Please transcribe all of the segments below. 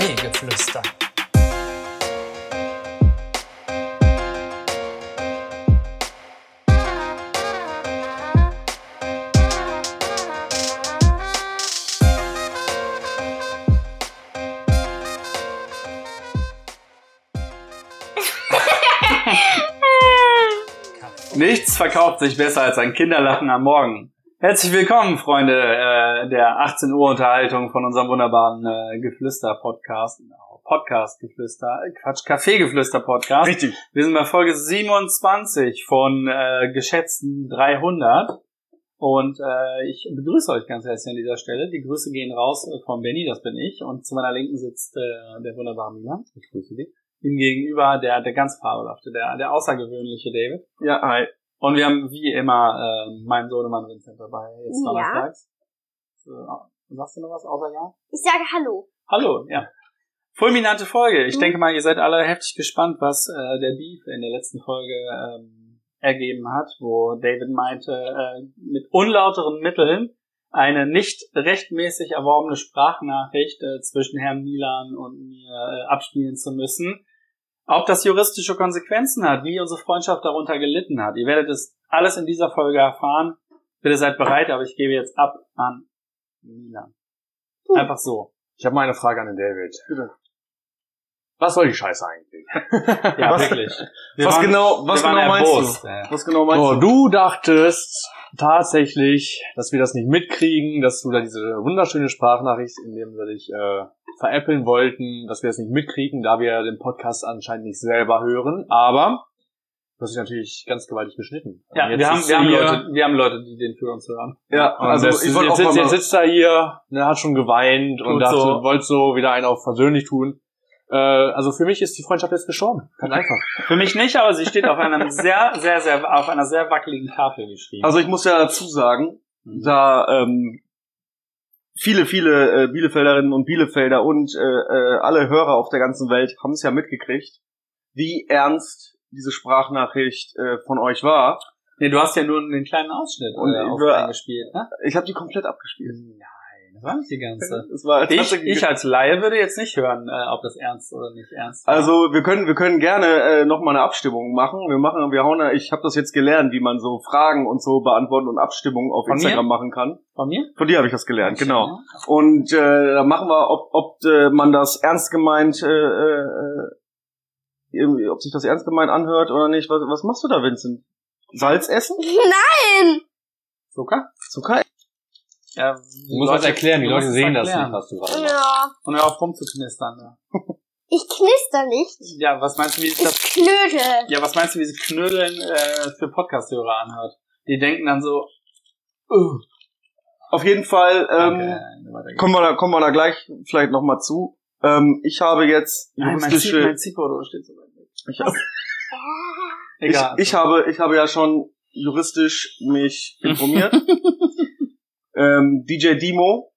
Kaffeegeflüster. Nichts verkauft sich besser als ein Kinderlachen am Morgen. Herzlich willkommen, Freunde äh, der 18 Uhr Unterhaltung von unserem wunderbaren äh, Geflüster-Podcast. Podcast-Geflüster, äh, Quatsch, Kaffeegeflüster-Podcast. Richtig. Wir sind bei Folge 27 von äh, geschätzten 300. Und äh, ich begrüße euch ganz herzlich an dieser Stelle. Die Grüße gehen raus äh, von Benny, das bin ich. Und zu meiner Linken sitzt äh, der wunderbare Milan. Ich grüße dich. Ihm gegenüber der, der ganz fabelhafte, der, der außergewöhnliche David. Ja, hi. Und wir haben wie immer äh, meinen Sohnemann Vincent dabei, jetzt Ja. donnerstags. So, sagst du noch was außer ja? Ich sage Hallo. Hallo, ja. Fulminante Folge. Ich Mhm. denke mal, ihr seid alle heftig gespannt, was äh, der Beef in der letzten Folge ähm, ergeben hat, wo David meinte, äh, mit unlauteren Mitteln eine nicht rechtmäßig erworbene Sprachnachricht äh, zwischen Herrn Milan und mir äh, abspielen zu müssen. Ob das juristische Konsequenzen hat, wie unsere Freundschaft darunter gelitten hat. Ihr werdet es alles in dieser Folge erfahren. Bitte seid bereit, aber ich gebe jetzt ab an Milan. Hm. Einfach so. Ich habe mal eine Frage an den David. Bitte. Was soll die Scheiße eigentlich? Ja, Was- wirklich. Wir was waren- genau- was genau meinst erbost, ja. Was genau meinst So, du? du dachtest tatsächlich, dass wir das nicht mitkriegen, dass du da diese wunderschöne Sprachnachricht, in dem wir dich äh, veräppeln wollten, dass wir das nicht mitkriegen, da wir den Podcast anscheinend nicht selber hören. Aber du hast dich natürlich ganz gewaltig geschnitten. Ja, Und jetzt wir haben, wir, haben Leute, wir haben Leute, die den für uns hören. Ja, Und also das, ich wollte auch sitzt, jetzt sitzt er hier, ne, hat schon geweint und dachte, so. wollte so wieder einen auf versöhnlich tun. Äh, also für mich ist die Freundschaft jetzt gestorben. Ganz einfach. Für mich nicht, aber sie steht auf einem sehr, sehr, sehr, auf einer sehr wackeligen Tafel geschrieben. also ich muss ja dazu sagen, Mhm. da ähm, viele, viele äh, Bielefelderinnen und Bielefelder und äh, äh, alle Hörer auf der ganzen Welt haben es ja mitgekriegt, wie ernst diese Sprachnachricht äh, von euch war. nee, du hast ja nur den kleinen Ausschnitt Und äh, eingespielt, ne? Ich habe die komplett abgespielt. Nein, das war nicht die ganze. Es war Ich, tatsächlich- ich als Laie würde jetzt nicht hören, äh, ob das ernst oder nicht ernst war. Also wir können wir können gerne äh, noch mal eine Abstimmung machen. Wir machen wir hauen ich habe das jetzt gelernt, wie man so Fragen und so beantworten und Abstimmungen auf Von mir? Instagram machen kann. Von mir? Von dir habe ich das gelernt, genau. Und äh, da machen wir, ob ob äh, man das ernst gemeint äh, äh, irgendwie, ob sich das ernst gemeint anhört oder nicht. Was, was machst du da, Vincent? Salz essen? Nein! Zucker? Zucker? Ja, Du musst das erklären, die Leute sehen das nicht, was du gerade. Ja. Und hör auf rumzuknistern. Ja. Ich knister nicht. ja, was meinst du, wie sich Ich das knödel. Ja, was meinst du, wie sich Knödeln äh, für Podcast-Hörer anhört? Die denken dann so, uh, Auf jeden Fall ähm, okay, geht's. kommen wir da kommen wir da gleich vielleicht noch mal zu. Ähm, ich habe jetzt Nein, mein, Zip, juristische mein Zippo steht so weit weg. ich, hab- ich, ich habe ich habe ja schon juristisch mich informiert. ähm, DJ Dimo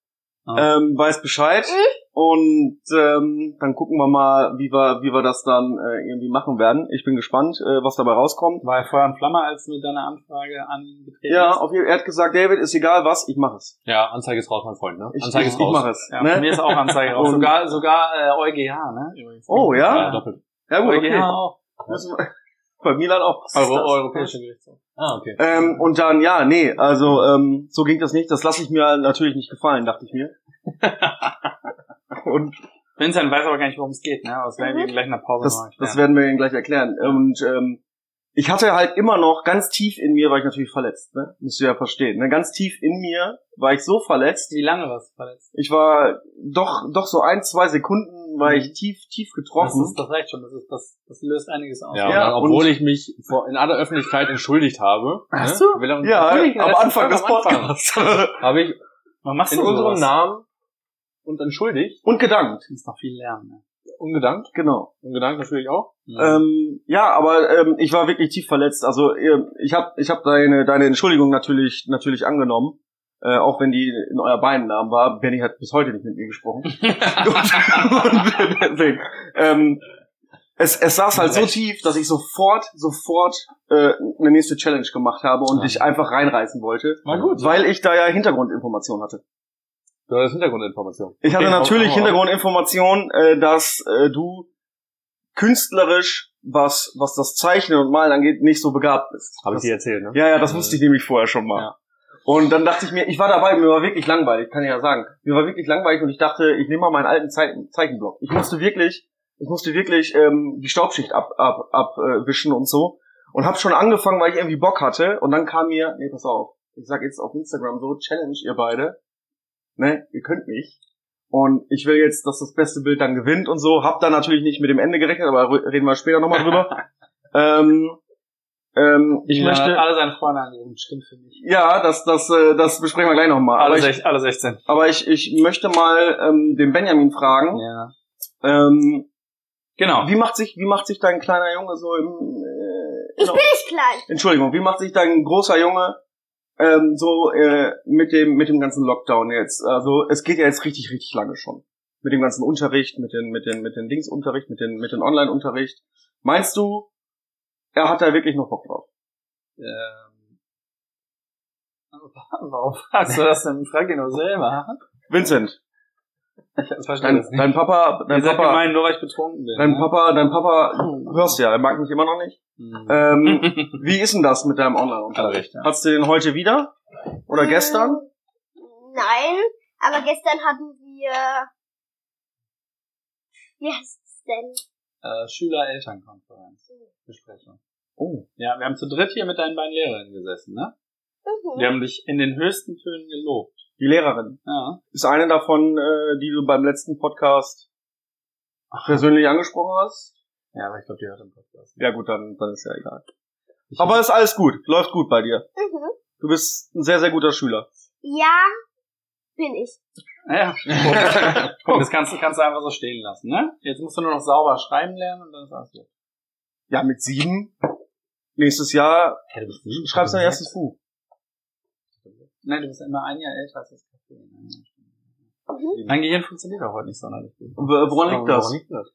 Ah. ähm, weiß Bescheid und ähm, dann gucken wir mal, wie wir wie wir das dann äh, irgendwie machen werden. Ich bin gespannt, äh, was dabei rauskommt. War er Feuer und Flamme, als du mit deiner Anfrage angetreten Ja, bist? auf jeden, er hat gesagt, David, ist egal was, ich mache es. Ja, Anzeige ist raus, mein Freund, ne? Ich, Anzeige ich, ist ich raus. mache es. Ja, von mir ne? ist auch Anzeige raus. Und- Sogar, sogar äh, EuGH, ne? Übrigens. Oh, ja? Ja, doppelt. Ja gut, EuGH okay. auch. Wir- Bei Milan auch. Euro, das? Europäische Gerichtshof. Ah, okay. Ähm, und dann, ja, nee, also ähm, so ging das nicht. Das lasse ich mir natürlich nicht gefallen, dachte ich mir. und Vincent weiß aber gar nicht, worum es geht, ne? Aber das werden wir Mhm. gleich in der Pause das, noch das werden wir Ihnen gleich erklären. Und ähm, ich hatte halt immer noch ganz tief in mir, war ich natürlich verletzt, ne? Müsst ihr ja verstehen. Ne? Ganz tief in mir war ich so verletzt. Wie lange warst du verletzt? Ich war doch, doch so ein, zwei Sekunden war ich tief, tief Das, getroffen. ist, das reicht schon. Das, ist, das, das löst einiges aus. Ja, Ja, und obwohl und- ich mich vor, in aller Öffentlichkeit entschuldigt habe. Hast ne? du? Will er- ja, am Anfang des Podcasts. Habe ich Was machst in du unserem sowas? Namen und entschuldigt. Und gedankt, Du musst noch viel lernen. Ne? Ungedankt. genau. Ungedankt natürlich auch. Ähm, ja, aber ähm, ich war wirklich tief verletzt. Also ähm, ich habe ich hab deine deine Entschuldigung natürlich natürlich angenommen, äh, auch wenn die in euer beiden Namen war. Benny hat bis heute nicht mit mir gesprochen. und, und deswegen, ähm, es, es saß halt so tief, dass ich sofort sofort äh, eine nächste Challenge gemacht habe und Ja. dich einfach reinreißen wollte, War gut. weil ich da ja Hintergrundinformationen hatte. Du hast Hintergrundinformation. Ich hatte Okay, natürlich hau- Hintergrundinformationen, äh, dass äh, du künstlerisch, was, was das Zeichnen und Malen angeht, nicht so begabt bist. Habe ich dir erzählt, ne? Ja, ja, das wusste ich nämlich vorher schon mal. Ja. Und dann dachte ich mir, ich war dabei, mir war wirklich langweilig, kann ich ja sagen. Mir war wirklich langweilig und ich dachte, ich nehme mal meinen alten Zeichen Zeichenblock. Ich musste wirklich, ich musste wirklich ähm, die Staubschicht abwischen ab, ab, äh, wischen und so. Und habe schon angefangen, weil ich irgendwie Bock hatte. Und dann kam mir, nee, pass auf, ich sag jetzt auf Instagram so, Challenge ihr beide. Ne, ihr könnt mich. Und ich will jetzt, dass das beste Bild dann gewinnt und so. Hab da natürlich nicht mit dem Ende gerechnet, aber reden wir später nochmal drüber. ähm, ähm, ich Milan möchte, alle seine Freunde angegeben, stimmt für mich. ja, das, das, äh, das besprechen wir gleich nochmal. Alle, ich, alle 16. aber ich, ich möchte mal ähm, den Benjamin fragen. Ja. Ähm, Genau. wie macht sich, wie macht sich dein kleiner Junge so im äh, Ich in- bin nicht klein. Entschuldigung, wie macht sich dein großer Junge ähm, so äh, mit dem mit dem ganzen Lockdown jetzt? Also es geht ja jetzt richtig richtig lange schon mit dem ganzen Unterricht, mit den mit den mit den Dingsunterricht, mit den mit den Online-Unterricht. Meinst du, er hat da wirklich noch Bock drauf? Ähm, warum fragst du das denn? Frag ihn doch selber. Vincent, Ich verstehe dein, das nicht. dein Papa, Ihr dein seid Papa, gemein, nur weil ich betrunken bin. dein ne? Papa, dein Papa, du hörst ja, er mag mich immer noch nicht. Hm. Ähm, wie ist denn das mit deinem Online-Unterricht? Er ja. Hast du den heute wieder? Oder gestern? Nein, aber gestern hatten wir. Wie heißt es denn? Äh, Schüler-Elternkonferenz. Besprechung. Oh. Ja, wir haben zu dritt hier mit deinen beiden Lehrerinnen gesessen, ne? Mhm. Wir haben dich in den höchsten Tönen gelobt. Die Lehrerin. Ja. Ist eine davon, äh, die du beim letzten Podcast persönlich angesprochen hast? Ja, aber ich glaube, die hört im Podcast. Ja gut, dann, dann ist ja egal. Ich- Aber ist alles gut. Läuft gut bei dir. Mhm. Du bist ein sehr, sehr guter Schüler. Ja, bin ich. Ja, guck, guck, das kannst, du- kannst du einfach so stehen lassen, ne? Jetzt musst du nur noch sauber schreiben lernen und dann ist alles gut. Ja, mit sieben. Nächstes Jahr Ja, du schreibst du dein erstes Buch. Nein, du bist immer ein Jahr älter als das Café. Mhm. Mein Gehirn funktioniert auch heute nicht sonderlich gut. Woran liegt das? Woran liegt das?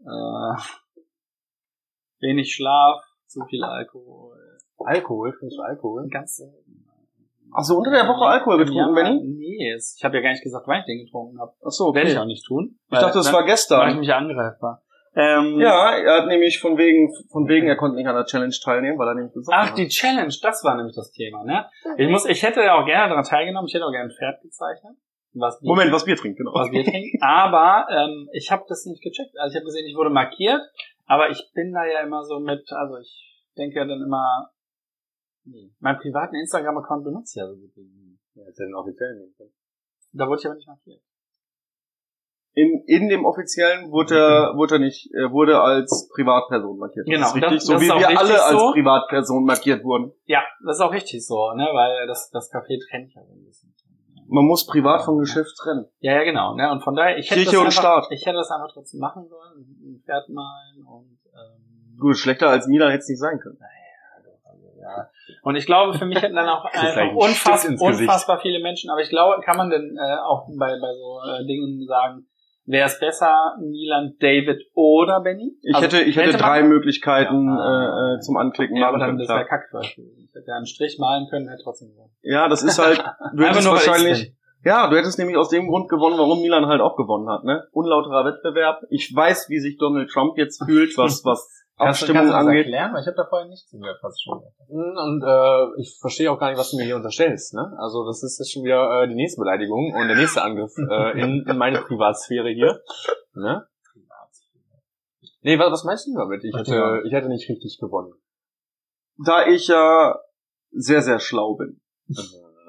Äh, wenig Schlaf, zu viel Alkohol. Alkohol? Trinkst du Alkohol? Ganz selten. Ach so, unter der Woche Alkohol getrunken, ja, Benny? Nee, ich habe ja gar nicht gesagt, wann ich den getrunken habe. Ach so, Werde ich auch nicht tun. Ich dachte, es war Mache ich gestern. mich angreifbar. Ähm, Ja, er hat nämlich von wegen, von wegen, er konnte nicht an der Challenge teilnehmen, weil er nämlich Ach, hat. die Challenge, das war nämlich das Thema, ne? Ich muss, ich hätte auch gerne daran teilgenommen, ich hätte auch gerne ein Pferd gezeichnet. Was Moment, was Bier trinkt, genau. was wir trinken. Aber ähm, ich habe das nicht gecheckt. Also ich habe gesehen, ich wurde markiert, aber ich bin da ja immer so mit, also ich denke ja dann immer, nee, meinen privaten Instagram-Account benutze ich ja so gut wie nie. Ja, jetzt den offiziellen nehmen können. Da wurde ich aber nicht markiert. In, in dem offiziellen wurde er, wurde er nicht, er wurde als Privatperson markiert. Das Genau, ist richtig, das- so das wie ist wir alle als so. Privatperson markiert wurden. Ja, das ist auch richtig so, ne, weil das, das Café trennt ja so ein bisschen. Man muss privat vom Geschäft trennen. Ja, ja, genau. Ne? Und von daher, ich hätte, Kirche das und einfach, Staat. ich hätte das einfach trotzdem machen sollen, ein Pferd malen und ähm, Gut, schlechter als Milan hätte es nicht sein können. Und ich glaube, für mich hätten dann auch einfach unfass, unfassbar viele Menschen, aber ich glaube, kann man denn äh, auch bei, bei so äh, Dingen sagen, wäre es besser, Milan, David oder Benny? Ich Also, hätte, ich hätte man- drei Möglichkeiten Ja. äh, äh, zum Anklicken Ja, aber dann das wäre. Kack. Ich hätte ja einen Strich malen können, hätte trotzdem gewonnen. Ja, das ist halt, du hättest wahrscheinlich, ja, du hättest nämlich aus dem Grund gewonnen, warum Milan halt auch gewonnen hat, ne? Unlauterer Wettbewerb. Ich weiß, wie sich Donald Trump jetzt fühlt, was, was Abstimmung angeht. erklären? Ich habe da vorhin nichts zugehört, was schon. Und äh, ich verstehe auch gar nicht, was du mir hier unterstellst. Ne? Also das ist jetzt schon wieder äh, die nächste Beleidigung und der nächste Angriff äh, in, in meine Privatsphäre hier. Ne? Nee, was, was meinst du damit? Ich hätte, ich hätte nicht richtig gewonnen. Da ich ja sehr, sehr schlau bin,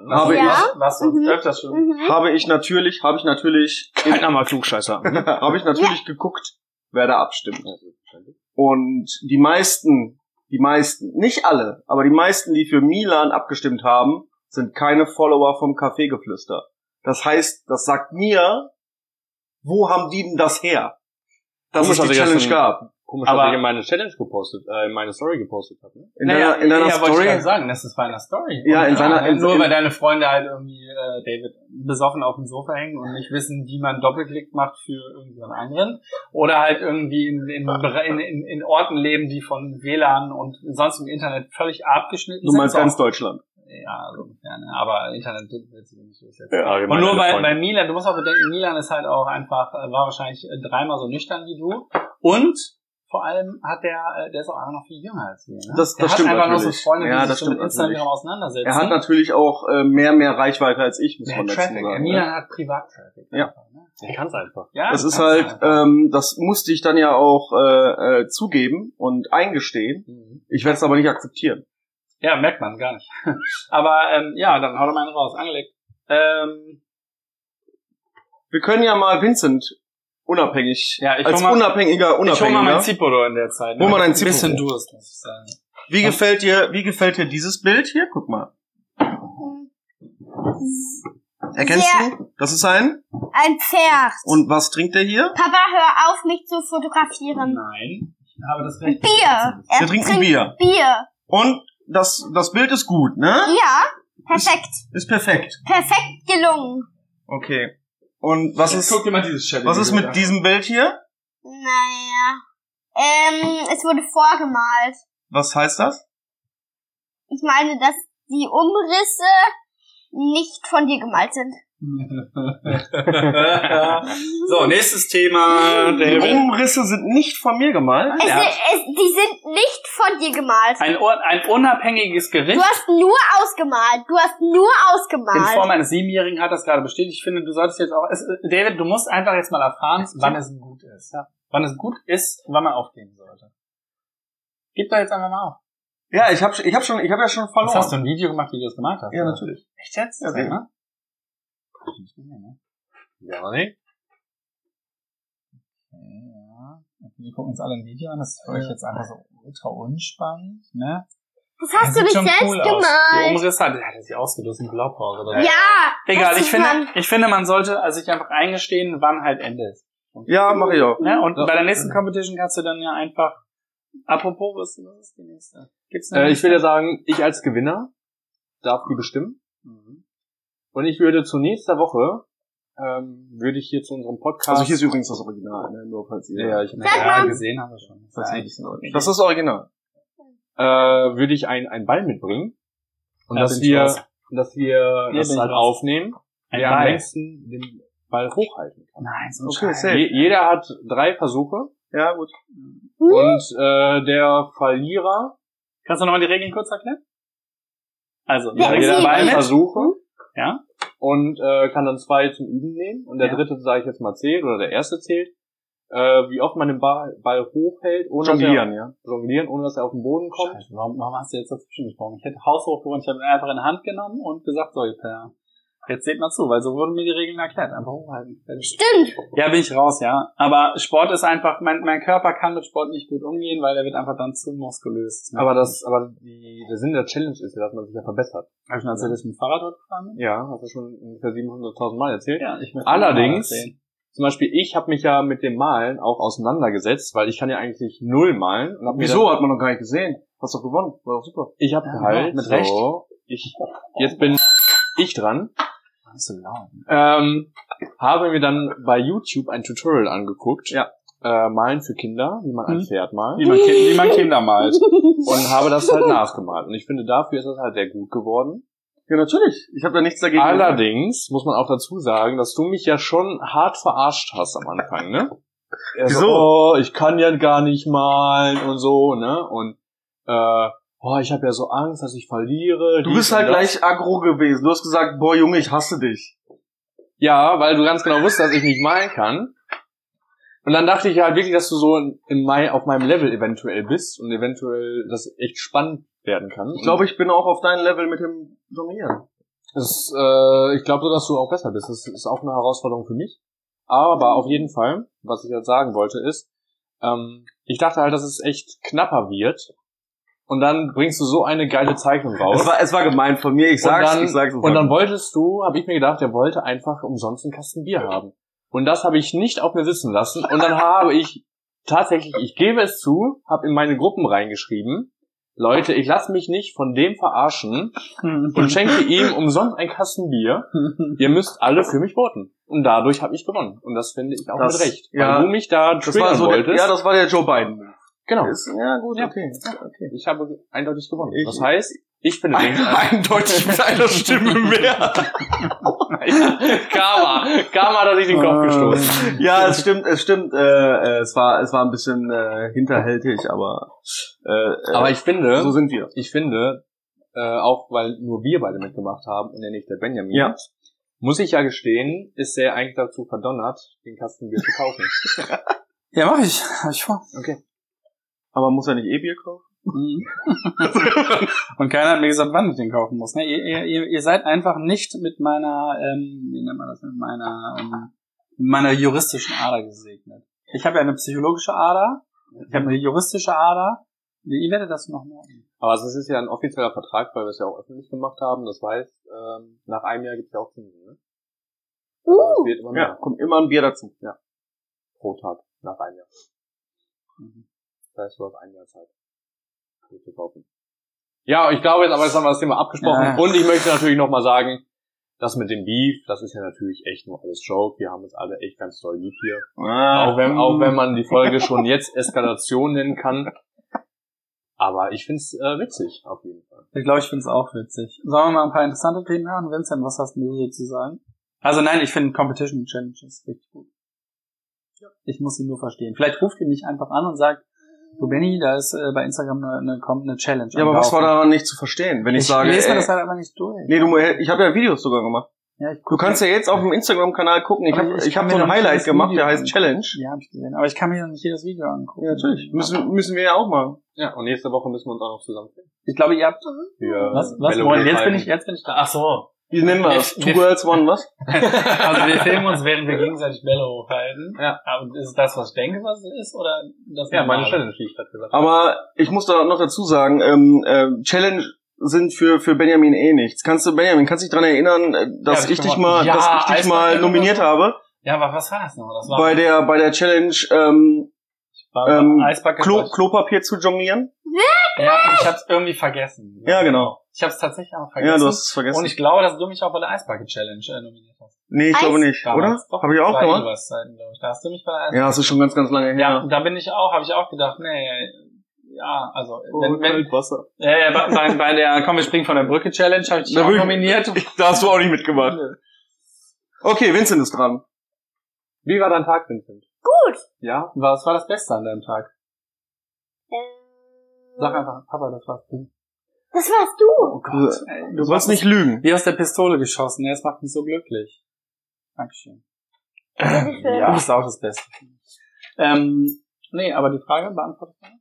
habe Ja. ich, Was Mhm. öfters schon. Mhm. habe ich natürlich, habe ich natürlich, in, nochmal Klugscheißer. habe ich natürlich geguckt, wer da abstimmt. Und die meisten, die meisten, nicht alle, aber die meisten, die für Milan abgestimmt haben, sind keine Follower vom Kaffeegeflüster. Das heißt, das sagt mir, wo haben die denn das her? Dass Komisch, es die das Challenge gab. Komisch, Aber- dass ich in meine Challenge gepostet, äh, in meine Story gepostet habe. Ne? In deiner, in deiner ja, wollte ich Story. gerade sagen, das ist bei einer Story. Ja, in seiner- äh, in- nur in- weil deine Freunde halt irgendwie äh, David besoffen auf dem Sofa hängen und nicht wissen, wie man Doppelklick macht für irgendjemand anderen. Oder halt irgendwie in, in, in, in, in Orten leben, die von WLAN und sonst im Internet völlig abgeschnitten Du sind. meinst So ganz Deutschland. ja, so ungefähr. Ne? Aber Internet wird sich nicht durchsetzen. Ja, Und nur weil, weil Milan, du musst auch bedenken, Milan ist halt auch einfach, äh, war wahrscheinlich äh, dreimal so nüchtern wie du. Und vor allem hat der, äh, der ist auch einfach noch viel jünger als wir. Ne? Das- der das hat stimmt einfach noch so natürlich. Freunde, die Ja, sich das so mit stimmt Instagram natürlich. auseinandersetzen. Er hat natürlich auch äh, mehr, mehr Reichweite als ich, muss mehr man dazu Traffic. sagen. Milan ne? hat Privat-Traffic. Ja. einfach, ne? ich kann's einfach. ja Das ist halt, einfach. ähm, das musste ich dann ja auch äh, äh, zugeben und eingestehen. Mhm. Ich werde es aber nicht akzeptieren. Ja, merkt man gar nicht. Aber ähm, ja, dann hau doch mal einen raus. Angelegt. Ähm, Wir können ja mal Vincent unabhängig, Ja, ich als mal- unabhängiger, ich hol mal mein unabhängiger. Zipolo in der Zeit. ne? Hol mal dein Ein bisschen. Durst, muss ich sagen. Wie gefällt dir, wie gefällt dir dieses Bild hier? Guck mal. Erkennst Sehr- du? Das ist ein. Ein Pferd. Und was trinkt der hier? Papa, hör auf, mich zu fotografieren. Nein. Ich habe das Recht. Bier. Er Wir trinken Bier. Bier. Und das, das Bild ist gut, ne? Ja, perfekt. Ist perfekt. Perfekt gelungen. Okay. Und was ist, Guck dir mal dieses was ist mit diesem Bild hier? Naja. Ähm, es wurde vorgemalt. Was heißt das? Ich meine, dass die Umrisse nicht von dir gemalt sind. So, nächstes Thema. Die David. Umrisse sind nicht von mir gemalt. Es, es, die sind nicht von dir gemalt. Ein, ein unabhängiges Gericht Du hast nur ausgemalt. Du hast nur in ausgemalt. Form eines Siebenjährigen hat das gerade bestätigt. Ich finde, du solltest jetzt auch, es, David, du musst einfach jetzt mal erfahren, wann es gut ist. Ja. Wann es gut ist, wann man aufgeben sollte. Gib doch jetzt einfach mal auf. Ja, ich habe ich hab schon, ich habe ja schon verloren. hast du ein Video gemacht, wie du das gemacht hast? Ja, oder? natürlich. Echt jetzt? Ja, sicher. ne? Ich nicht gesehen, ne? Ja, nee. Okay, ja. Okay, wir gucken uns alle ein Video an. Das ist für euch jetzt einfach so ultra unspannend, ne? Das hast du sieht nicht selbst cool aus. Die gemalt. Umrisse hat, hat sich ausgedrückt in Blaupause. Oder? Ja. Egal, das ich finde, man- ich finde, man sollte also sich einfach eingestehen, wann halt Ende ist. Ja, mache ich auch. Ne? Und Ja. bei der nächsten Competition kannst du dann ja einfach, apropos, was, was ist die nächste? Gibt's eine Äh, ich nächste? will ja sagen, ich als Gewinner darf die bestimmen. Mhm. Und ich würde zu nächster Woche, ähm, würde ich hier zu unserem Podcast. Also hier ist übrigens das Original, ne? nur falls ihr... ja, ich, Sag Ja, gesehen haben wir schon. Das ist Das ja ist eigentlich in Ordnung. Das ist das Original. äh, würde ich ein, einen Ball mitbringen. Und Da dass wir, dass wir das halt aufnehmen, Ein der am Ball. längsten den Ball hochhalten kann. Nein, so Okay, safe. Je, jeder hat drei Versuche Ja, gut. und äh, der Verlierer Kannst du nochmal die Regeln kurz erklären? Also, Ja, jeder sie- mit. Versuche Ja. und äh, kann dann zwei zum Üben nehmen und der Ja. dritte, sage ich jetzt mal, zählt oder der erste zählt, äh, wie oft man den Ball, Ball hochhält, ohne Jonglieren, dass ja. er, jonglieren, ohne dass er auf den Boden kommt. Scheiße, warum, warum hast du jetzt dazwischen gesprochen? Ich hätte haushoch gewonnen, ich habe ihn einfach in die Hand genommen und gesagt, so, per, jetzt seht mal zu, weil so wurden mir die Regeln erklärt. Einfach hochhalten. Stimmt. Ja, bin ich raus, ja. Aber Sport ist einfach, mein, mein Körper kann mit Sport nicht gut umgehen, weil der wird einfach dann zu muskulös. Aber das, aber die, der Sinn der Challenge ist ja, dass man sich ja verbessert. Habe ich schon erzählt, dass ich mit dem Fahrrad dort gefahren bin? Ja, hast du schon ungefähr 700.000 Mal erzählt. Ja, ich möchte Allerdings-. Zum Beispiel, ich habe mich ja mit dem Malen auch auseinandergesetzt, weil ich kann ja eigentlich null malen. Hab Wieso? Hat man noch gar nicht gesehen. Hast doch gewonnen. War doch super. Ich habe Ja, halt mit so, Recht. Ich, jetzt bin ich dran. Nicht so laut. Ähm, habe mir dann bei YouTube ein Tutorial angeguckt. Ja. Äh, malen für Kinder, wie man ein Mhm. Pferd malt. Wie man, wie man Kinder malt. Und habe das halt nachgemalt. Und ich finde, dafür ist das halt sehr gut geworden. Ja, natürlich. Ich habe da nichts dagegen. Allerdings muss man auch dazu sagen, dass du mich ja schon hart verarscht hast am Anfang, ne? Er so, Wieso? oh, ich kann ja gar nicht malen und so, ne? Und äh, oh, ich habe ja so Angst, dass ich verliere. Du bist halt gleich aggro gewesen. Du hast gesagt, boah Junge, ich hasse dich. Ja, weil du ganz genau wusstest, dass ich nicht malen kann. Und dann dachte ich halt wirklich, dass du so in mein, auf meinem Level eventuell bist und eventuell das echt spannend werden kann. Ich glaube, ich bin auch auf deinem Level mit dem Jonglieren. Das, äh, ich glaube so, dass du auch besser bist. Das ist auch eine Herausforderung für mich. Aber auf jeden Fall, was ich jetzt sagen wollte, ist, ähm, ich dachte halt, dass es echt knapper wird. Und dann bringst du so eine geile Zeichnung raus. Es war, es war gemein von mir. Ich sag's, und dann, ich sag's. und dann wolltest du, habe ich mir gedacht, der wollte einfach umsonst einen Kasten Bier haben. Und das habe ich nicht auf mir sitzen lassen. Und dann habe ich tatsächlich, ich gebe es zu, habe in meine Gruppen reingeschrieben, Leute, ich lasse mich nicht von dem verarschen und schenke ihm umsonst ein Kasten Bier. Ihr müsst alle für mich voten. Und dadurch habe ich gewonnen. Und das finde ich auch Das- mit Recht. ja. weil du mich da das war so der, wolltest. ja, das war der Joe Biden. Genau. Ist, ja, gut, Ja. okay. okay. Ich habe eindeutig gewonnen. Ich- das heißt, Ich finde den, Eindeutig mit einer Stimme mehr. Karma. Karma hat sich den Kopf gestoßen. ja, es stimmt, es stimmt. Äh, äh, es war, es war ein bisschen äh, hinterhältig, aber äh, äh, Aber ich finde, so sind wir. ich finde, äh, auch weil nur wir beide mitgemacht haben und ja nicht der Benjamin, Ja. muss ich ja gestehen, ist er eigentlich dazu verdonnert, den Kasten Bier zu kaufen. Ja, mach ich. Hab ich vor. Okay. Aber muss er nicht E-Bier kaufen? Und keiner hat mir gesagt, wann ich den kaufen muss. Ne? Ihr, ihr, ihr- seid einfach nicht mit meiner, ähm, wie nennt man das, mit meiner, ähm, mit meiner juristischen Ader gesegnet. Ich habe ja eine psychologische Ader, ich habe eine juristische Ader. Ihr werdet das noch merken. Aber es ist ja ein offizieller Vertrag, weil wir es ja auch öffentlich gemacht haben. Das heißt, ähm, nach einem Jahr gibt es ja auch Zinsen. Ne? Uh, wird immer mehr Ja, kommt immer ein Bier dazu. pro Tag nach einem Jahr. Das heißt, du hast ein Jahr Zeit, Bier zu kaufen. Ja, ich glaube jetzt aber, jetzt haben wir das Thema abgesprochen. Ja. Und ich möchte natürlich nochmal sagen, das mit dem Beef, das ist ja natürlich echt nur alles Joke. Wir haben uns alle echt ganz toll lieb hier. Ah, Auch wenn, auch wenn man die Folge schon jetzt Eskalation nennen kann. Aber ich find's äh, witzig, auf jeden Fall. Ich glaube, ich finde es auch witzig. Sollen wir mal ein paar interessante Themen hören? Vincent, was hast du so zu sagen? Also nein, ich finde Competition Challenges richtig gut. Ich muss ihn nur verstehen. Vielleicht ruft ihr mich einfach an und sagt, du Benny, da ist äh, bei Instagram eine, eine, kommt eine Challenge. ja, aber was war daran nicht zu verstehen? Wenn ich, Ich, sage, lese mir das halt einfach nicht durch. nee, du, ich habe ja Videos sogar gemacht. ja, ich Du kannst ja jetzt auf dem Instagram-Kanal gucken. Ich habe ich ich hab mir so ein Highlight gemacht, der Video heißt Challenge. Ja, hab ich gesehen. Aber ich kann mir nicht jedes Video angucken. Ja, natürlich. Müssen, müssen wir ja auch machen. Ja, und nächste Woche müssen wir uns auch noch zusammenfinden. Ich glaube, ihr habt. Für Was? Was? Moin, jetzt bin ich, jetzt bin ich da. Ach so. Wie nennen wir das? Two Girls, One was? Also wir filmen uns, während wir gegenseitig Bälle hochhalten. Ja. Aber ist es das, was ich denke, was es ist, oder das? Ja, meine? Challenge, die ich gerade gesagt habe. Aber ich muss da noch dazu sagen, ähm, äh, Challenge sind für für Benjamin eh nichts. Kannst du Benjamin, kannst du dich daran erinnern, äh, dass Ja, ich ich dich mal, Ja, dass ich dich mal nominiert habe Ja, aber was war das noch? Das war bei der bei der Challenge ähm, ähm. Klo, Klopapier zu jonglieren? Ja, ich hab's irgendwie vergessen. Ja, genau. Ich hab's tatsächlich auch vergessen. Ja, du hast es vergessen. Und ich glaube, dass du mich auch bei der Eisbucket Challenge äh, nominiert hast. nee, ich Eis- glaube nicht, oder? Damals. Doch, Habe ich auch gemacht? Glaube ich. Da hast du mich bei der Ja, Eisbucket das ist schon ganz ganz lange her. Ja, da bin ich auch, habe ich auch gedacht, nee, ja, also wenn, wenn, Wasser. ja, ja, bei, bei, der Komm, wir springen von der Brücke Challenge habe ich dich Da auch will ich- nominiert. Da hast du auch nicht mitgemacht. Okay, Vincent ist dran. Wie war dein Tag, Vincent? gut. Ja? Was war das Beste an deinem Tag? Sag Ähm, einfach, Papa, das warst du. Das warst du. Oh Gott, ey, Du sollst nicht lügen. wie aus der Pistole geschossen. Ja, Das macht mich so glücklich. Dankeschön. Bitteschön. Du bist auch das Beste. Ähm, nee, aber die Frage beantwortet man.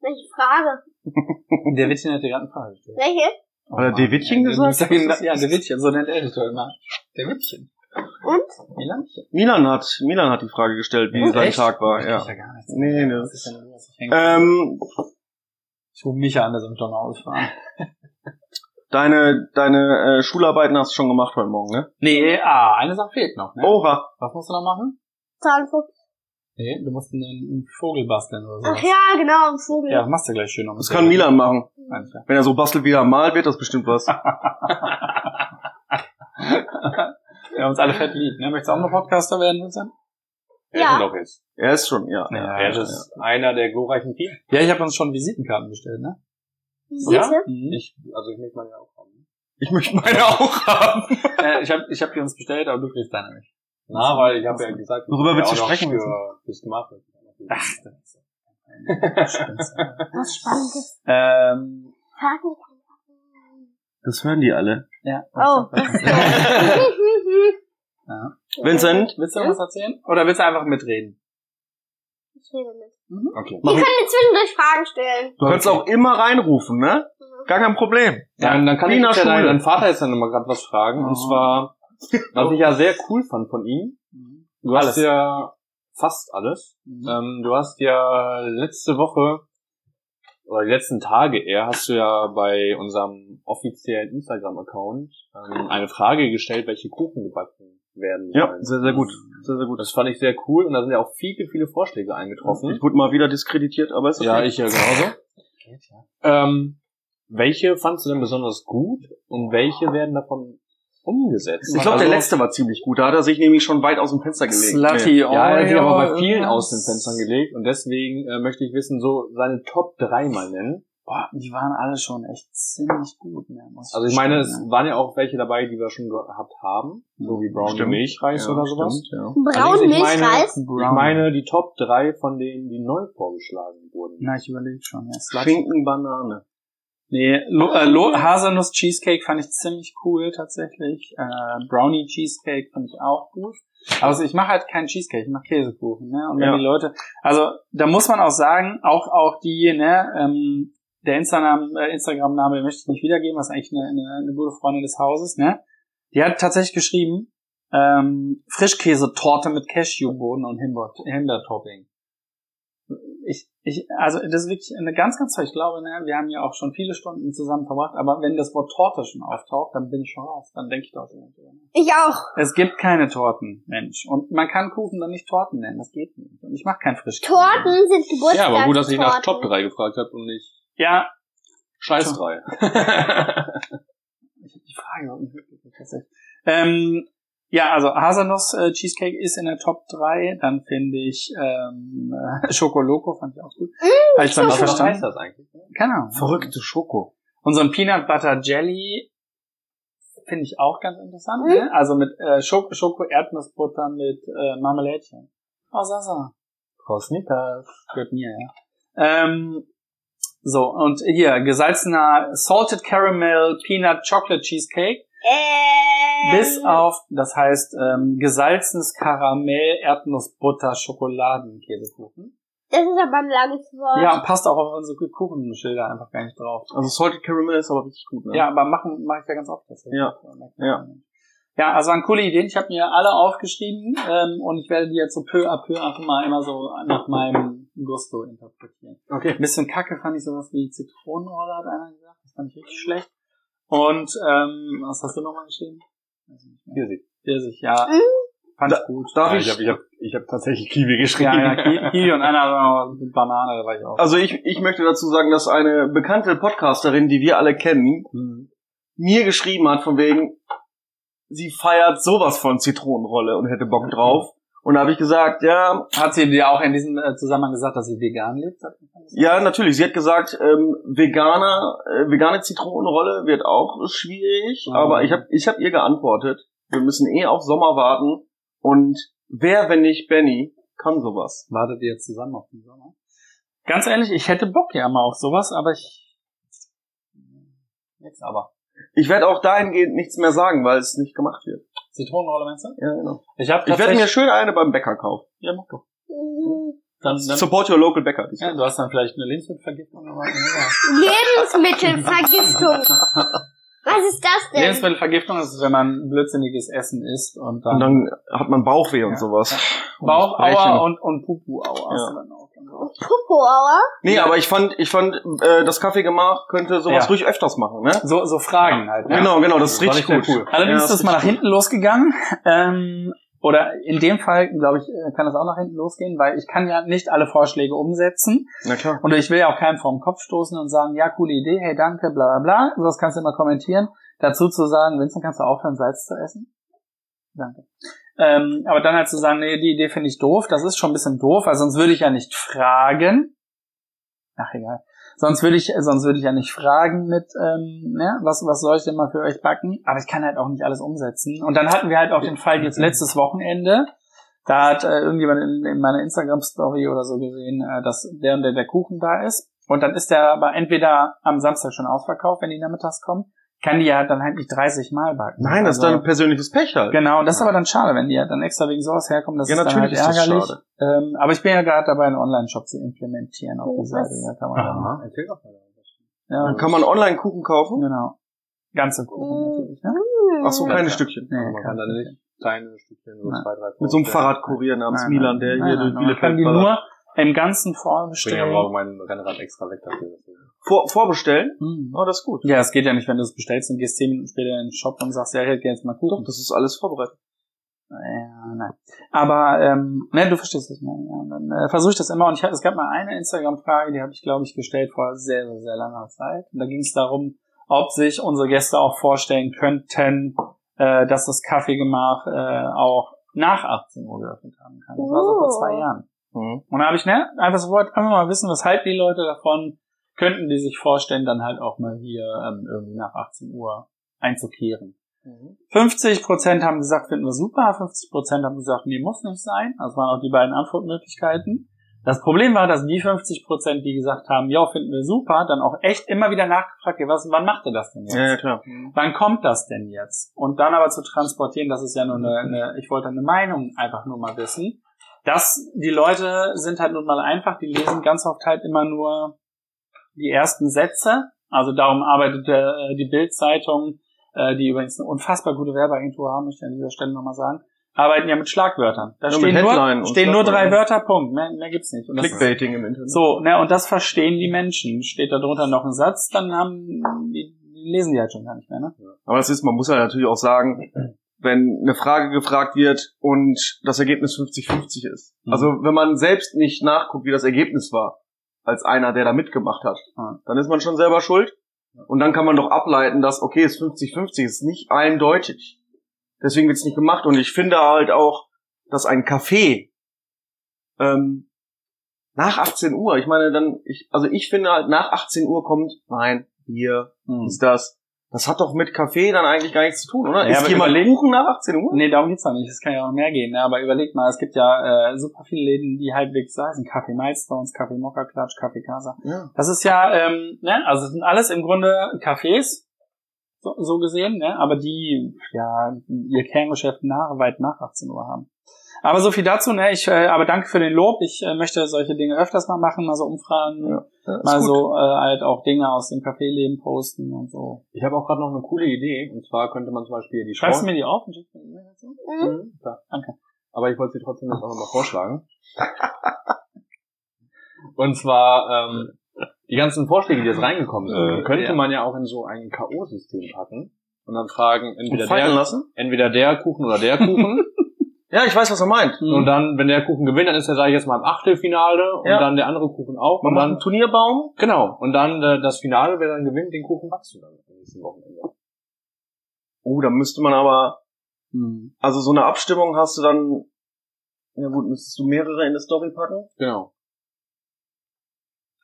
Welche Frage? Der Wittchen hat dir gerade eine Frage gestellt. Welche? Hat er Dewittchen gesagt? Ja, der Wittchen, so nennt er dich doch immer. Der Wittchen. Und? Milanchen. Milan hat Milan hat die Frage gestellt, wie Oh, sein? Tag war. Ich Ja. weiß ja gar nichts. Nee, nee. Was ist denn los? Ich, hänge- Ähm, ich rufe Micha an, der soll mich doch mal ausfahren. deine deine äh, Schularbeiten hast du schon gemacht heute Morgen, ne? Nee, ah, eine Sache fehlt noch. Ne? Oha. Was musst du noch machen? Zahnfuchs. Nee, du musst einen, einen Vogel basteln oder so. Ach ja, genau, ein Vogel. Ja, machst du gleich schön noch. Das kann Milan machen. Meinst du? Wenn er so bastelt, wie er malt, wird das bestimmt was. Wir haben uns alle fett lieb. Ne? Möchtest du auch noch Podcaster werden, Vincent? Er Ja. ist doch jetzt. Er ist schon, ja. Ja, er ist einer der glorreichen vier. Ja, ich habe uns schon Visitenkarten bestellt, ne? Visite? Mhm. Ich, also ich möchte meine ja auch haben. Ich möchte meine auch haben. äh, ich habe ich hab die uns bestellt, aber du kriegst deine nicht. Na, weil ich habe ja gesagt, Worüber willst du sprechen Für, fürs Gemach. Ach, das ist. Was Spannendes. ähm. Das hören die alle. ja. Oh. ja. Vincent? Willst du noch was erzählen? Oder willst du einfach mitreden? Ich rede mit. Okay. Ihr könnt mir zwischendurch Fragen stellen. Du kannst auch immer reinrufen, ne? Gar kein Problem. Ja, dann kann Wie ich ja deinen, Vater jetzt dann nochmal gerade was fragen. Oh. Und zwar, was ich ja sehr cool fand von ihm. Du hast Alles. ja fast alles. Mhm. Ähm, du hast ja letzte Woche oder die letzten Tage eher hast du ja bei unserem offiziellen Instagram-Account ähm, eine Frage gestellt, welche Kuchen gebacken werden Ja, sehr, sehr gut. Sehr, sehr gut. Das fand ich sehr cool und da sind ja auch viele, viele Vorschläge eingetroffen. Ich wurde mal wieder diskreditiert, aber ist okay. Ja, ich ja genauso. Ähm, welche fandst du denn besonders gut und welche werden davon umgesetzt? Ich glaube, Also- der letzte war ziemlich gut. Da hat er sich nämlich schon weit aus dem Fenster gelegt. Slutty Ja, er hat sich aber bei Oreo, vielen aus den Fenstern gelegt und deswegen äh, möchte ich wissen, so seine Top 3 mal nennen. Boah, die waren alle schon echt ziemlich gut. Ne, muss Also ich meine, es waren ja auch welche dabei, die wir schon gehabt haben, so wie Brown Stimmt. Milchreis Ja, oder sowas. stimmt, ja. Braun Allerdings, ich meine- Milchreis? ne? Ich meine die Top 3 von denen, die neu vorgeschlagen wurden. Na, ich überlege schon. Ja. Schinken, Banane. Nee, Lo äh, Lo Haselnuss Cheesecake fand ich ziemlich cool tatsächlich. Äh, Brownie Cheesecake fand ich auch gut. Also ich mache halt keinen Cheesecake, ich mache Käsekuchen. Ne? Und wenn Ja. die Leute, also da muss man auch sagen, auch auch die, ne, ähm, der Instagram äh, Instagram-Name den möchte ich nicht wiedergeben, was eigentlich eine, eine, eine gute Freundin des Hauses, ne? Die hat tatsächlich geschrieben, ähm, Frischkäsetorte mit Cashewbohnen und Himbeer- Himbeertopping. Ich, ich, also das ist wirklich eine ganz, ganz toll. Ich glaube, ne, wir haben ja auch schon viele Stunden zusammen verbracht, aber wenn das Wort Torte schon auftaucht, dann bin ich schon raus. Dann denke ich doch schon drüber nach. Ich auch. Es gibt keine Torten, Mensch. Und man kann Kuchen dann nicht Torten nennen. Das geht nicht. Und ich mache kein Frischkäse. Torten sind Geburtstagstorten. Ja, aber gut, dass ich nach Top 3 gefragt habe und nicht Ja, Scheiß 3. ich habe die Frage überhaupt nicht mitgekriegt. tatsächlich. Ähm, ja, also Haselnuss äh, Cheesecake ist in der Top 3. Dann finde ich ähm, äh, Schokoloco fand ich auch gut. Mm, Habe ich zwar nicht Was verstanden. heißt das eigentlich? Keine Ahnung. Verrückte Schoko. Und so ein Peanut Butter Jelly finde ich auch ganz interessant. Mhm. Ne? Also mit äh, Schoko, Schoko Erdnussbutter mit äh, Marmelädchen. Oh, Sasa. Kosnikas. Gehört mir, ja. Ähm, so, und hier, gesalzener Salted Caramel Peanut Chocolate Cheesecake. Ähm, Bis auf, das heißt, ähm, gesalzenes Karamell Erdnussbutter Schokoladenkäsekuchen. Das ist aber ein langes Wort. Ja, passt auch auf unsere Kuchenschilder einfach gar nicht drauf. Also Salted Caramel ist aber richtig gut, ne? Ja, aber machen mache ich ja ganz oft. Ja. Ja. Ja, also waren coole Ideen. Ich habe mir alle aufgeschrieben ähm, und ich werde die jetzt so peu à peu einfach mal immer so nach meinem Gusto interpretieren. Okay. Ein bisschen kacke fand ich sowas wie Zitronenrolle, hat einer gesagt. Das fand ich richtig schlecht. Und ähm, was hast du nochmal geschrieben? Weiß ich nicht mehr. Hier sie. Pfirsich, ja. Mhm. Fand ich gut. Darf Ja, ich? ich habe ich hab, ich hab tatsächlich Kiwi geschrieben. Ja, ja, Ki- Kiwi und einer war mit Banane, da war ich auch. Also ich, ich möchte dazu sagen, dass eine bekannte Podcasterin, die wir alle kennen, Mhm. mir geschrieben hat von wegen, sie feiert sowas von Zitronenrolle und hätte Bock drauf. Und da habe ich gesagt, ja, Hat sie dir auch in diesem äh, Zusammenhang gesagt, dass sie vegan lebt? Ja, natürlich. Sie hat gesagt, ähm, Veganer, äh, vegane Zitronenrolle wird auch schwierig. Mhm. Aber ich habe ich hab ihr geantwortet, wir müssen eh auf Sommer warten. Und wer, wenn nicht Benny, kann sowas. Wartet ihr jetzt zusammen auf den Sommer? Ganz ehrlich, ich hätte Bock ja mal auf sowas, aber ich. Jetzt aber. Ich werde auch dahingehend nichts mehr sagen, weil es nicht gemacht wird. Zitronenrolle meinst du? Ja, genau. Ich habe Ich werde mir schön eine beim Bäcker kaufen. Ja, mach doch. Mhm. Dann, dann, Support your local Bäcker. ja, du hast dann vielleicht eine Lebensmittelvergiftung. Lebensmittelvergiftung. Was ist das denn? Lebensmittelvergiftung ist, wenn man blödsinniges Essen isst und dann, Und dann hat man Bauchweh und Ja. sowas. Und Bauchauer Brechen. und, und Pupuauer Ja. So. Popoauer? Nee, aber ich fand, ich fand, äh, das Kaffeegemach könnte sowas Ja. ruhig öfters machen, ne? So, so Fragen halt. Ne? Genau, genau, das ist richtig sehr cool. Allerdings Ja, ist das mal nach hinten losgegangen. Ähm, oder in dem Fall, glaube ich, äh, kann das auch nach hinten losgehen, weil ich kann ja nicht alle Vorschläge umsetzen. Na klar. Und ich will ja auch keinen vor den Kopf stoßen und sagen, ja, coole Idee, hey, danke, bla bla bla. Sowas kannst du immer kommentieren. Dazu zu sagen, Vincent, kannst du aufhören, Salz zu essen? Danke. Ähm, aber dann halt zu sagen, nee, die Idee finde ich doof, das ist schon ein bisschen doof, weil sonst würde ich ja nicht fragen. Ach egal. Sonst würde ich, sonst würde ich ja nicht fragen mit, ähm, ne, was, was soll ich denn mal für euch backen? Aber ich kann halt auch nicht alles umsetzen. Und dann hatten wir halt auch den Fall jetzt letztes Wochenende. Da hat äh, irgendjemand in, in meiner Instagram-Story oder so gesehen, äh, dass der und der, der Kuchen da ist. Und dann ist der aber entweder am Samstag schon ausverkauft, wenn die nachmittags kommen. Kann die ja dann halt nicht 30 Mal backen. Nein, das ist Also- dein persönliches Pech halt. Genau, und das ist aber dann schade, wenn die ja dann extra wegen sowas herkommen. Das Ja, ist dann natürlich halt ist das ärgerlich. schade. Ähm, aber ich bin ja gerade dabei, einen Online-Shop zu implementieren auf Oh, die Seite. Da kann man dann, Aha, erzähl doch mal. ja, Dann kann man online Kuchen kaufen. genau. Ganze Kuchen natürlich, ne? Ach so, Ja, keine klar. Stückchen. Nee, man kann dann nicht kleine Stückchen, so zwei, drei Mit so einem. Fahrradkurier namens Nein, Milan, der nein, hier nein, durch Man kann Bielefeld die nur im Ganzen Ich bringe aber auch mein Rennrad extra weg dafür. Vor, vorbestellen? Hm. Oh, das ist gut. Ja, es geht ja nicht, wenn du es bestellst und gehst zehn Minuten später in den Shop und sagst, ja, ich hätte gerne jetzt mal Doch, Kuchen. das ist alles vorbereitet. Ja, nein. Aber, ähm, ne, du verstehst es mal. Ja. Dann äh, versuche ich das immer. Und ich, es gab mal eine Instagram-Frage, die habe ich, glaube ich, gestellt vor sehr, sehr, sehr langer Zeit. Und da ging es darum, ob sich unsere Gäste auch vorstellen könnten, äh, dass das Kaffeegemach äh, auch nach 18 Uhr geöffnet haben kann. Das war so vor Oh. zwei Jahren. Mhm. Und da habe ich, ne, einfach sofort einfach mal wissen, was halten die Leute davon, könnten die sich vorstellen, dann halt auch mal hier ähm, irgendwie nach 18 Uhr einzukehren. 50 Prozent haben gesagt, finden wir super, 50 Prozent haben gesagt, nee, muss nicht sein. Das waren auch die beiden Antwortmöglichkeiten. Das Problem war, dass die 50 Prozent, die gesagt haben, ja, finden wir super, dann auch echt immer wieder nachgefragt, ja, was, wann macht ihr das denn jetzt? Ja, ja, klar. Wann kommt das denn jetzt? Und dann aber zu transportieren, das ist ja nur eine, eine ich wollte eine Meinung einfach nur mal wissen. dass die Leute sind halt nun mal einfach, die lesen ganz oft halt immer nur die ersten Sätze. Also darum arbeitet äh, die Bild-Zeitung, äh, die übrigens eine unfassbar gute Werbeagentur haben, möchte ich an dieser Stelle nochmal sagen, arbeiten ja mit Schlagwörtern. Da Ja, stehen, mit nur, stehen nur drei. Wörter, Punkt. Mehr, mehr gibt's nicht. Und das Clickbaiting im Internet. so, ne, und das verstehen die Menschen. Steht da drunter noch ein Satz, dann haben die, lesen die halt schon gar nicht mehr, ne? Aber es ist, man muss ja natürlich auch sagen, wenn eine Frage gefragt wird und das Ergebnis 50-50 ist. Mhm. Also wenn man selbst nicht nachguckt, wie das Ergebnis war, als einer, der da mitgemacht hat, dann ist man schon selber schuld. Und dann kann man doch ableiten, dass, okay, es 50-50 ist nicht eindeutig. Deswegen wird es nicht gemacht. Und ich finde halt auch, dass ein Café ähm, nach 18 Uhr, ich meine dann, ich, also ich finde halt, nach 18 Uhr kommt Wein, Bier, Hm. ist das. Das hat doch mit Kaffee dann eigentlich gar nichts zu tun, oder? Ja, ist jemand Kuchen nach 18 Uhr? Nee, darum geht's auch nicht. Es kann ja auch mehr gehen. Ne? Aber überleg mal, es gibt ja äh, super viele Läden, die halbwegs so heißen. Kaffee Milestones, Kaffee Mokka Klatsch, Kaffee Casa. Ja. Das ist ja, ähm, ne, also sind alles im Grunde Cafés, so, so gesehen, ne, aber die ja ihr Kerngeschäft nach, weit nach 18 Uhr haben. Aber so viel dazu, ne? Ich, äh, aber danke für den Lob. Ich äh, möchte solche Dinge öfters mal machen, mal so Umfragen, Ja. Ja, mal gut. so äh, halt auch Dinge aus dem Caféleben posten und so. Ich habe auch gerade noch eine coole Idee. Und zwar könnte man zum Beispiel die Schreibst du mir die auf und schickst mir die E-Mail dazu? Mhm. Mhm, klar. Danke. Aber ich wollte sie trotzdem jetzt auch nochmal vorschlagen. Und zwar, ähm, die ganzen Vorschläge, die jetzt reingekommen sind, Äh, könnte ja. man ja auch in so ein K.O.-System packen. Und dann fragen, entweder der, lassen? entweder der Kuchen oder der Kuchen. Ja, ich weiß, was er meint. Mhm. und dann, wenn der Kuchen gewinnt, dann ist er, sage ich jetzt mal, im Achtelfinale und Ja. dann der andere Kuchen auch. Man und macht dann, einen Turnierbaum. genau. Und dann äh, das Finale, wer dann gewinnt, den Kuchen backst du dann am nächsten Wochenende. Oh, da müsste man aber, Mhm. also so eine Abstimmung hast du dann, ja gut, müsstest du mehrere in eine Story packen? Genau.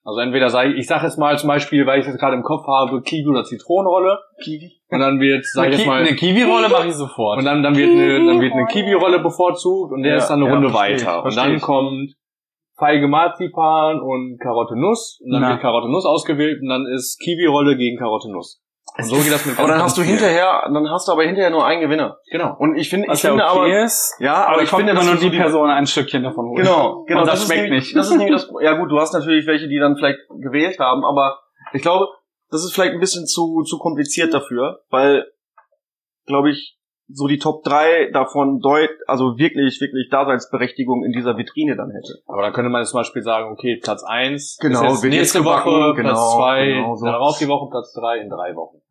Also entweder sage ich, ich sage jetzt mal zum Beispiel, weil ich jetzt gerade im Kopf habe, Kiwi oder Zitronenrolle. Kiwi. Und dann wird, sage ich jetzt mal, eine Kiwi-Rolle mache ich sofort. und dann, dann wird eine, dann wird eine Kiwi-Rolle bevorzugt und der Ja, ist dann eine ja, Runde versteh ich, weiter. Und versteh dann kommt Feige Marzipan und Karotte Nuss. Und dann Na. wird Karotte Nuss ausgewählt und dann ist Kiwi-Rolle gegen Karotte Nuss. Und so geht das mit Aber dann hast du hinterher, dann hast du aber hinterher nur einen Gewinner. Genau. Und ich finde, ich Was ja finde okay aber, ist, ja, aber, aber ich finde, immer dass nur die Person ein Stückchen davon holt. Genau, genau. Und das ist schmeckt nicht. Das ist nämlich das, ja gut, du hast natürlich welche, die dann vielleicht gewählt haben, aber ich glaube, das ist vielleicht ein bisschen zu, zu kompliziert dafür, weil, glaube ich, so die Top 3 davon deut, also wirklich, wirklich Daseinsberechtigung in dieser Vitrine dann hätte. Aber dann könnte man jetzt zum Beispiel sagen, okay, Platz eins Genau, ist nächste Woche, genau, Platz zwei, genau so. darauf die Woche, Platz drei in drei Wochen.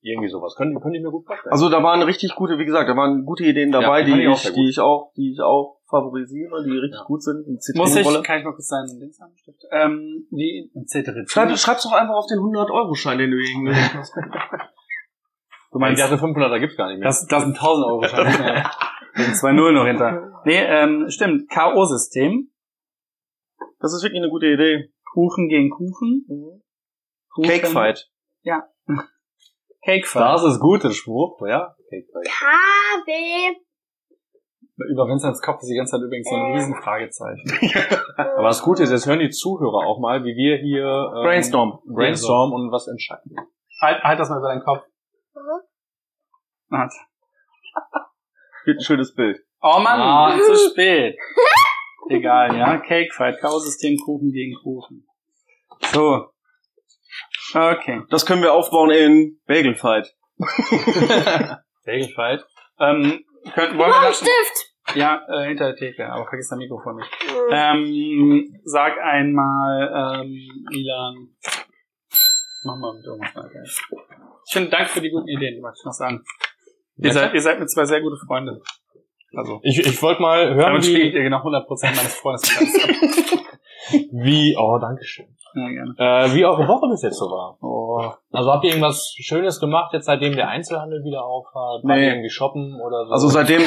Irgendwie sowas. Könnte, könnte ich mir gut vorstellen. Also da waren richtig gute, wie gesagt, da waren gute Ideen dabei, Ja, die, ich die ich auch, die ich auch favorisiere, die richtig Ja. gut sind. Die Muss ich, kann ich mal kurz seinen Dings haben? Ähm, die Zetterin. Schreib, schreib's doch einfach auf den 100-Euro-Schein, den du irgendwie hast. Du meinst, dachte 500er gibt's gar nicht mehr. das, das sind 1000 Euro. Ja. Da sind zwei Null noch hinter. Nee, ähm, stimmt. K.O.-System. Das ist wirklich eine gute Idee. Kuchen gegen Kuchen. Kuchen. Cakefight. Cakefight. Das ist gut, der Spruch, ja. Great. KB. Über Vincents Kopf ist die ganze Zeit übrigens so ein riesen Fragezeichen. Aber das Gute ist, jetzt hören die Zuhörer auch mal, wie wir hier ähm, Brainstorm. brainstorm und was entscheiden. Halt, halt das mal über deinen Kopf. Mhm. Hat. Wird ein schönes Bild. Oh Mann, Ah. zu spät. Egal, ja. Cakefight, K.O.-System, Kuchen gegen Kuchen. So. Okay. Das können wir aufbauen in Bagelfight. Cakefight. Ähm, könnten, wollen wir das? Stift. Ja, äh, hinter der Theke, aber vergiss dein Mikrofon nicht. Ähm, sag einmal, ähm, Milan. Mach mal mit irgendwas weiter. Ich finde, danke für die guten Ideen, wollte ich noch sagen. Ihr seid, ihr seid mir zwei sehr gute Freunde. Also, Ich, ich wollte mal hören, damit spielt ihr genau 100% meines ab. wie, oh, danke schön. Ja, gerne. Äh, wie eure Woche bis jetzt so war. Oh, Also habt ihr irgendwas Schönes gemacht, jetzt seitdem der Einzelhandel wieder auf hat? Wart Nee. ihr irgendwie shoppen oder so? Also seitdem,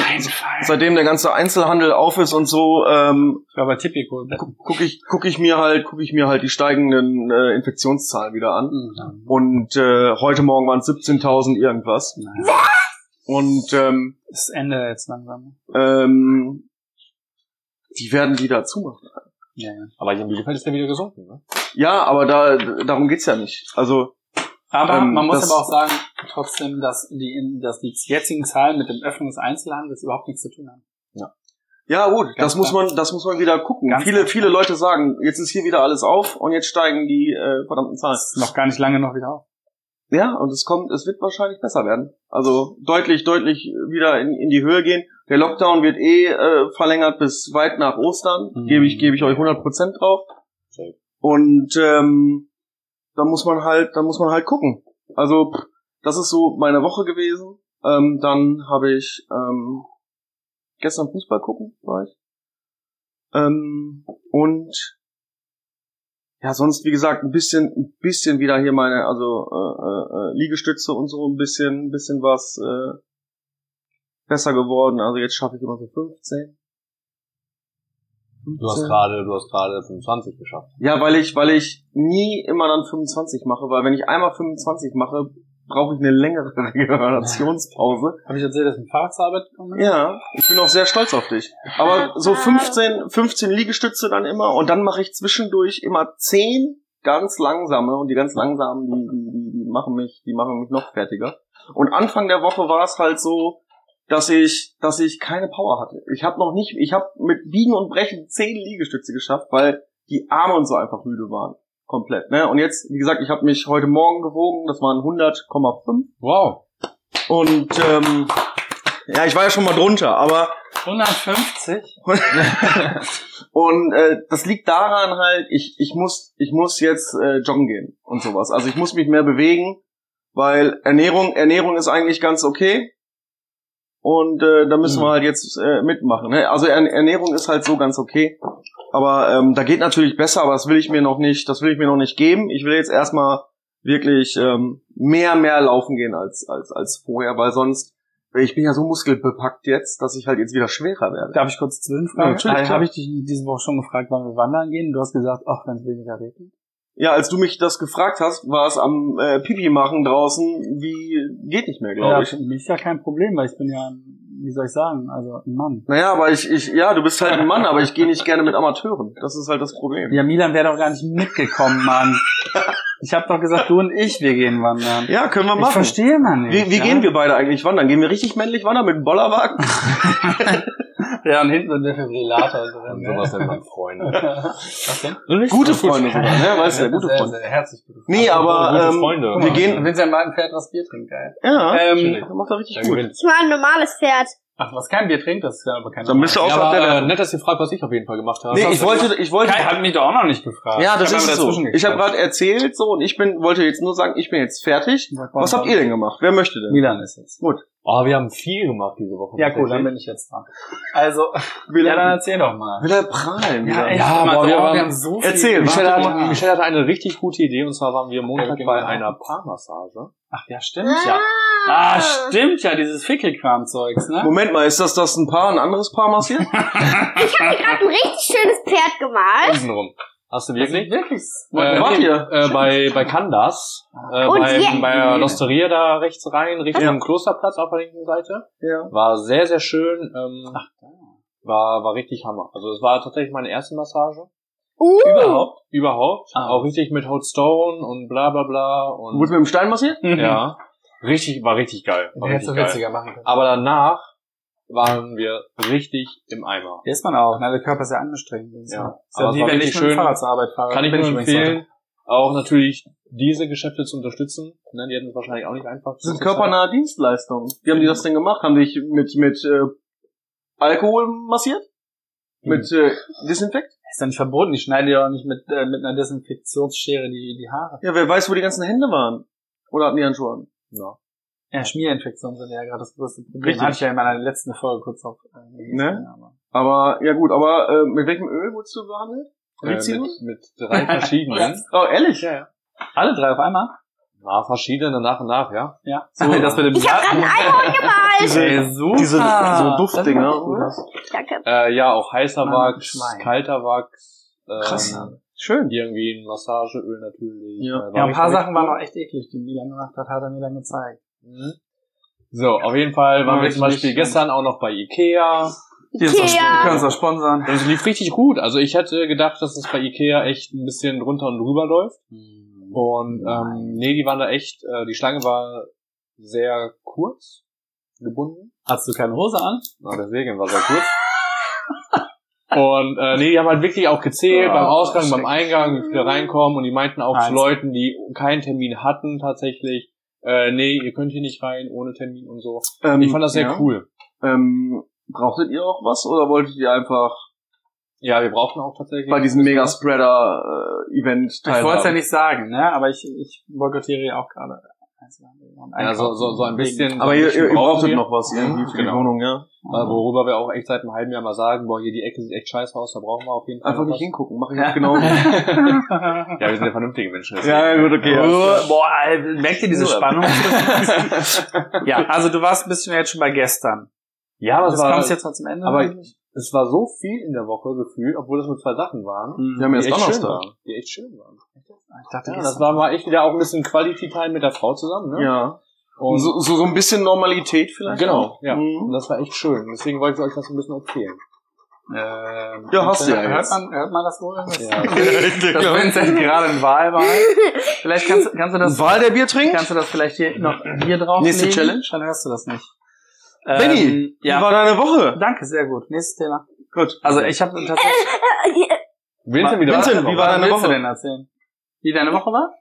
seitdem der ganze Einzelhandel auf ist und so, ähm, bei Tipico. gucke ich, guck ich mir halt, gucke ich mir halt die steigenden äh, Infektionszahlen wieder an. Mhm. Und äh, heute Morgen waren es 17.000 irgendwas. Naja, Und ähm, das Ende jetzt langsam. ähm, die werden wieder zumachen. Ja, ja. Aber hier in Bielefeld ist der wieder gesunken, ne? Ja, aber da darum geht's ja nicht. Also Aber Ähm, man muss das- aber auch sagen, trotzdem, dass die, dass die jetzigen Zahlen mit dem Öffnung des Einzelhandels überhaupt nichts zu tun haben. ja gut, das Ganz muss klar. man, das muss man wieder gucken. Ganz viele, ganz viele Leute sagen, jetzt ist hier wieder alles auf und jetzt steigen die äh, verdammten Zahlen. Das ist noch gar nicht lange noch wieder auf. Ja, und es kommt, es wird wahrscheinlich besser werden. Also deutlich, deutlich wieder in, in die Höhe gehen. Der Lockdown wird eh äh, verlängert bis weit nach Ostern. Mhm. Gebe ich, gebe ich euch 100% drauf. Safe. Und ähm, da muss man halt, da muss man halt gucken. Also das ist so meine Woche gewesen. Ähm, dann habe ich ähm, gestern Fußball gucken, war ich. Ähm, und ja, sonst wie gesagt ein bisschen, ein bisschen wieder hier meine, also äh, äh, Liegestütze und so ein bisschen, ein bisschen was äh, besser geworden. Also jetzt schaffe ich immer so 15. Du hast 15. gerade, du hast gerade 25 geschafft. Ja, weil ich, weil ich nie immer dann 25 mache, weil wenn ich einmal 25 mache, brauche ich eine längere Regenerationspause. Habe ich erzählt, dass ich mit dem Fahrrad zur Arbeit gekommen bin? Ja, ich bin auch sehr stolz auf dich. Aber so 15, 15 Liegestütze dann immer und dann mache ich zwischendurch immer 10 ganz langsame und die ganz langsamen, die, die, die, die machen mich, die machen mich noch fertiger. Und Anfang der Woche war es halt so, dass ich, dass ich keine Power hatte. Ich habe noch nicht, ich habe mit Biegen und Brechen 10 Liegestütze geschafft, weil die Arme und so einfach müde waren. Komplett, ne? Und jetzt, wie gesagt, ich habe mich heute Morgen gewogen, das waren 100,5 Wow. und ähm, ja, ich war ja schon mal drunter, aber 150? und äh, das liegt daran halt, ich, ich muss ich muss jetzt äh, joggen gehen und sowas. Also ich muss mich mehr bewegen, weil Ernährung Ernährung ist eigentlich ganz okay und äh, da müssen Mhm. wir halt jetzt äh, mitmachen. Ne? Also Ern Ernährung ist halt so ganz okay, aber ähm, da geht natürlich besser, aber das will ich mir noch nicht, das will ich mir noch nicht geben. Ich will jetzt erstmal wirklich ähm, mehr mehr laufen gehen als als als vorher, weil sonst ich bin ja so muskelbepackt jetzt, dass ich halt jetzt wieder schwerer werde. Darf ich kurz zwischenfragen? Ja, natürlich, Äh. Habe ich dich diese Woche schon gefragt, wann wir wandern gehen? Du hast gesagt, ach, wenn es weniger regnet. Ja, als du mich das gefragt hast, war es am äh, Pipi machen draußen, wie geht nicht mehr, glaube Ja, ich. für mich ist ja kein Problem, weil ich bin ja, ein- wie soll ich sagen, also ein Mann. Naja, aber ich, ich, ja, du bist halt ein Mann, aber ich gehe nicht gerne mit Amateuren. Das ist halt das Problem. Ja, Milan wäre doch gar nicht mitgekommen, Mann. Ich habe doch gesagt, du und ich, wir gehen wandern. Ja, können wir ich machen. verstehe man nicht. Wie, wie ja? gehen wir beide eigentlich wandern? Gehen wir richtig männlich wandern mit einem Bollerwagen? Ja, und hinten ein Defibrillator Und drin. sowas ne? nennt man Freunde. Was denn? Gute Freunde sogar, ne? Weißt du, ja, gute Freunde. Sehr herzlich gute Nee, aber gute ähm, Freunde. wir gehen. Wenn sie mal ein Pferd was Bier trinkt, geil. Ja, Ähm, macht er richtig gut. Ich war ein normales Pferd. Ach, was kein Bier trinkt, das ist ja aber kein Dann bist du auch Ja, auf der aber äh, nett, dass ihr fragt, was ich auf jeden Fall gemacht habe. Nee, ich wollte, ich wollte. Kai hat mich doch auch noch nicht gefragt. Ja, das Ich ist so. Ich habe gerade erzählt so und ich bin wollte jetzt nur sagen, ich bin jetzt fertig. Was habt ihr denn gemacht? Wer möchte denn? Milan ist jetzt. Gut. Oh, wir haben viel gemacht diese Woche. Ja, cool, dann bin ich jetzt dran. Also, Will ja, dann erzähl doch mal. Will er prahlen? Ja, echt, Ja, boah, wir oh, waren- haben so viel Erzähl, gemacht. Michelle mal. Michelle hatte eine richtig gute Idee und zwar waren wir Montag Ja, bei einer Paarmassage. Ach ja, stimmt ja. Ah, stimmt ja, dieses Fickelkram-Zeugs, ne? Moment mal, ist das das ein Paar, ein anderes Paar massiert? Ich habe gerade ein richtig schönes Pferd gemalt. Außenrum. Hast du wirklich? Wirklich? Wo wart ihr? Äh, bei, bei Candas, äh, Und bei, bei der Losteria da rechts rein, Richtung Ja. Klosterplatz auf der linken Seite. Ja. War sehr, sehr schön. Ähm, Ach, war, war richtig Hammer. Also es war tatsächlich meine erste Massage. Uh, Überhaupt? Überhaupt. Ah. Auch richtig mit Hot Stone und bla bla bla. Und Wurde mit dem Stein massiert? ja. Richtig, war richtig geil. War Hättest richtig du geil. witziger machen können. Aber danach waren wir richtig im Eimer. Hier ist man auch, ne? Der Körper ist ja angestrengt. Das ist Ja. Ist ja Aber wie wenn ich richtig mit dem schön. Fahrrad zur Arbeit fahre. Kann ich nur empfehlen, auch natürlich diese Geschäfte zu unterstützen. Ne, die hätten es wahrscheinlich auch nicht einfach. Das sind körpernahe Dienstleistungen. Wie haben die das denn gemacht? Haben die dich mit, mit äh, Alkohol massiert? Mit äh, Desinfekt? Ist ja nicht verboten. Ich schneide ja auch nicht mit, äh, mit einer Desinfektionsschere die, die Haare. Ja, wer weiß, wo die ganzen Hände waren. Oder hatten die Handschuhe an? Ja. Ja, Schmierinfektionen sind ja gerade das größte Problem. Richtig. Hatte ich ja in meiner letzten Folge kurz auf äh, Ne? Aber, ja gut, aber äh, mit welchem Öl wurdest du behandelt? Äh, mit, mit drei verschiedenen. oh, ehrlich? ja, ja. Alle drei auf einmal? Na, verschiedene nach und nach, ja. Ja. So, das mit dem Ich habe gerade ein Einhorn gemalt. Diese, super. diese so Duftdinger. Danke. Äh, ja, auch heißer Mann, Wachs, Schwein. kalter Wachs. Ähm, Krass. Schön. Irgendwie ein Massageöl natürlich. Ja. Äh, Ja, ein paar Sachen waren cool. auch echt eklig, die Milan gemacht hat, hat er mir dann gezeigt. Mhm. So, auf jeden Fall waren wir Richtig zum Beispiel gestern auch noch bei Ikea. Ikea. Die können uns auch sponsern. Das lief richtig gut. Also ich hätte gedacht, dass es bei Ikea echt ein bisschen drunter und drüber läuft. Und ähm, nee, die waren da echt, äh, die Schlange war sehr kurz gebunden. Hast du keine Hose an? Na, deswegen war sehr kurz. Und äh, nee, die haben halt wirklich auch gezählt Oh, beim Ausgang, beim. Eingang, wie viele reinkommen und die meinten auch zu Eins. Leuten, die keinen Termin hatten tatsächlich, äh, nee, ihr könnt hier nicht rein ohne Termin und so. Ähm, Ich fand das sehr ja. cool. Ähm, brauchtet ihr auch was oder wolltet ihr einfach Ja, wir brauchten auch tatsächlich bei diesem Mega-Spreader-Event Ich wollte es ja teilhaben? nicht sagen, ne? Aber ich, ich boykottiere ja auch gerade. Ja, so, so, so ein bisschen. Aber so ein ihr, bisschen ihr, brauchtet noch was irgendwie für die Genau. Wohnung, ja? Äh, worüber wir auch echt seit einem halben Jahr mal sagen, boah, hier die Ecke sieht echt scheiße aus, da brauchen wir auf jeden Fall Einfach nicht was. hingucken, mach ich auch genau. Ja, wir sind ja vernünftige Menschen. ja, gut, okay. Oh, boah, merkt ihr diese Spannung? ja, also du warst ein bisschen jetzt schon bei gestern. ja, aber Das es war, kommst jetzt mal zum Ende. aber eigentlich? Es war so viel in der Woche gefühlt, obwohl das nur zwei Sachen waren. Wir haben die jetzt echt schön Donnerstag. waren. Die echt schön waren. ich dachte, Ja, das war mal echt wieder auch ein bisschen Quality-Time mit der Frau zusammen, ne? Ja. Und so, so, so ein bisschen Normalität vielleicht. genau, auch. ja. Mhm. Und das war echt schön. Deswegen wollte ich euch das ein bisschen erzählen. Ähm, Ja, hast du ja hört jetzt. man, hört man das wohl? Ja. das Vincent gerade ein Wahlwahl. Vielleicht kannst, kannst du das, Wahl der Bier trinkt? kannst du das vielleicht hier noch hier drauf Nächste? Challenge? Dann hörst du das nicht. Benny, Ähm, Wie ja, war deine Woche? danke, sehr gut. Nächstes Thema. Gut. Also ich habe tatsächlich. Vincent, wie Vincent, wie war deine willst Woche? du denn erzählen? Wie deine Woche war?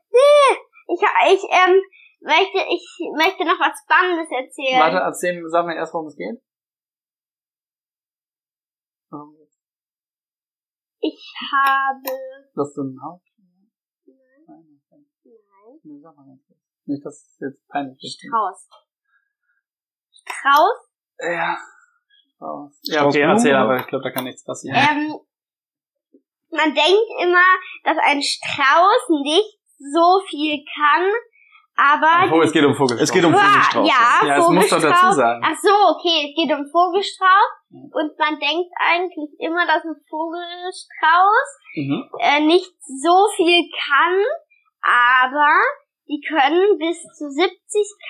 Ich, ich ähm, möchte, ich möchte noch was Spannendes erzählen. Warte, erzähl, sag mir erst, worum es geht. Ich habe. Dass du ein Haus? Nein. Nein. Nee, sag mal kurz. Nicht, dass es jetzt peinlich wird. Strauß. Strauß? Ja. Strauß. Ja, okay, erzähl, aber ich glaube, da kann nichts passieren. Ähm, man denkt immer, dass ein Strauß nicht so viel kann, aber Obwohl, es geht um Vogelstrauß. Es geht um Ja, Vogelstrauß. ja, Ja, das du Vogelstrauß. dazu sagen. Ach so, okay, es geht um Vogelstrauß und man denkt eigentlich immer, dass ein Vogelstrauß Mhm. äh, nicht so viel kann, aber die können bis zu 70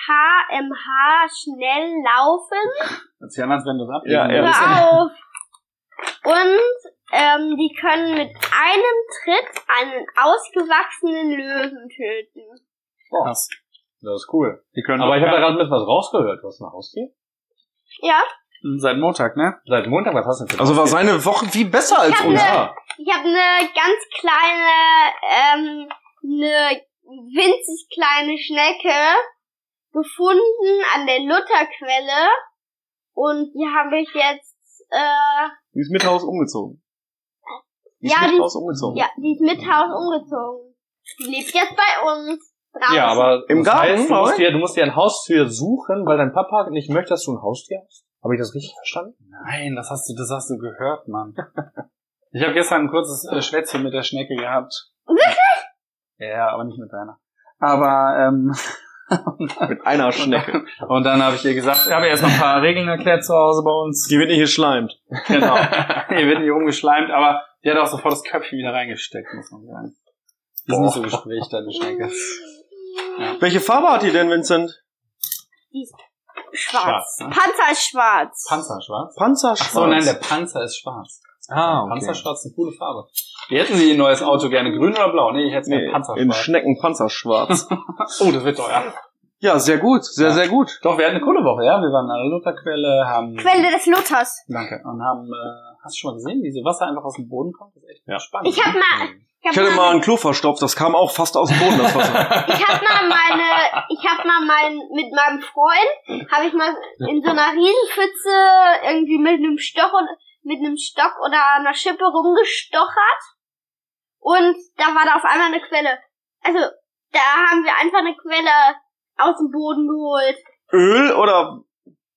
kmh schnell laufen. Erzähl mal, als wenn du es ablesen Ja, ja. Hör auf! Und ähm, die können mit einem Tritt einen ausgewachsenen Löwen töten. Krass. Das ist cool. Die können Aber ich habe da gerade ein bisschen was rausgehört. Du hast ein Haustier? Ja, Seit Montag, ne? Seit Montag, was hast du denn Also war seine Woche viel besser als hab unsere. Ja. ich habe eine ganz kleine, ähm, eine winzig kleine Schnecke gefunden an der Lutherquelle und die habe ich jetzt, äh, Die ist mit Haus umgezogen. Die ist Ja, mit die- Haus umgezogen. ja, die ist mit Haus umgezogen. Die lebt jetzt bei uns draußen. Ja, aber Im Garten, heißt, du musst, dir, du musst dir ein Haustier suchen, weil dein Papa nicht möchte, dass du ein Haustier hast. Habe ich das richtig verstanden? Nein, das hast du, das hast du gehört, Mann. Ich habe gestern ein kurzes äh, Schwätzchen mit der Schnecke gehabt. Wirklich? Ja, aber nicht mit deiner. Aber ähm, Mit einer Schnecke. und dann habe ich ihr gesagt, ich habe ihr erst noch ein paar Regeln erklärt zu Hause bei uns. Die wird nicht geschleimt. Genau. Hier wird nicht rumgeschleimt, aber die hat auch sofort das Köpfchen wieder reingesteckt, muss man sagen. Die ist nicht so gesprächig, deine Schnecke. Welche Farbe hat die denn, Vincent? Die ist schwarz. Schwarz, ne? Panzer ist schwarz. Panzerschwarz? Panzerschwarz. Ach so, nein, der Panzer ist schwarz. Ah, Panzerschwarz ist eine coole Farbe. Wie hätten Sie Ihr neues Auto gerne? Grün oder blau? Nee, ich hätte es nee, gerne in Panzerschwarz. Schneckenpanzerschwarz. oh, das wird teuer. ja, sehr gut, sehr, Ja. sehr gut. Doch, wir hatten eine coole Woche, ja. Wir waren an der Lutherquelle, haben... Quelle des Luthers. Danke. Und haben, äh, hast du schon mal gesehen, wie so Wasser einfach aus dem Boden kommt? Das ist echt Ja. spannend. Ich hab mal, ich hab Ich hatte mal mal, ein Klo verstopft, das kam auch fast aus dem Boden, das Wasser. ich hab mal meine, ich hab mal mein, mit meinem Freund, habe ich mal in so einer Riesenpfütze irgendwie mit einem Stock und mit einem Stock oder einer Schippe rumgestochert und da war da auf einmal eine Quelle. Also da haben wir einfach eine Quelle aus dem Boden geholt. Öl oder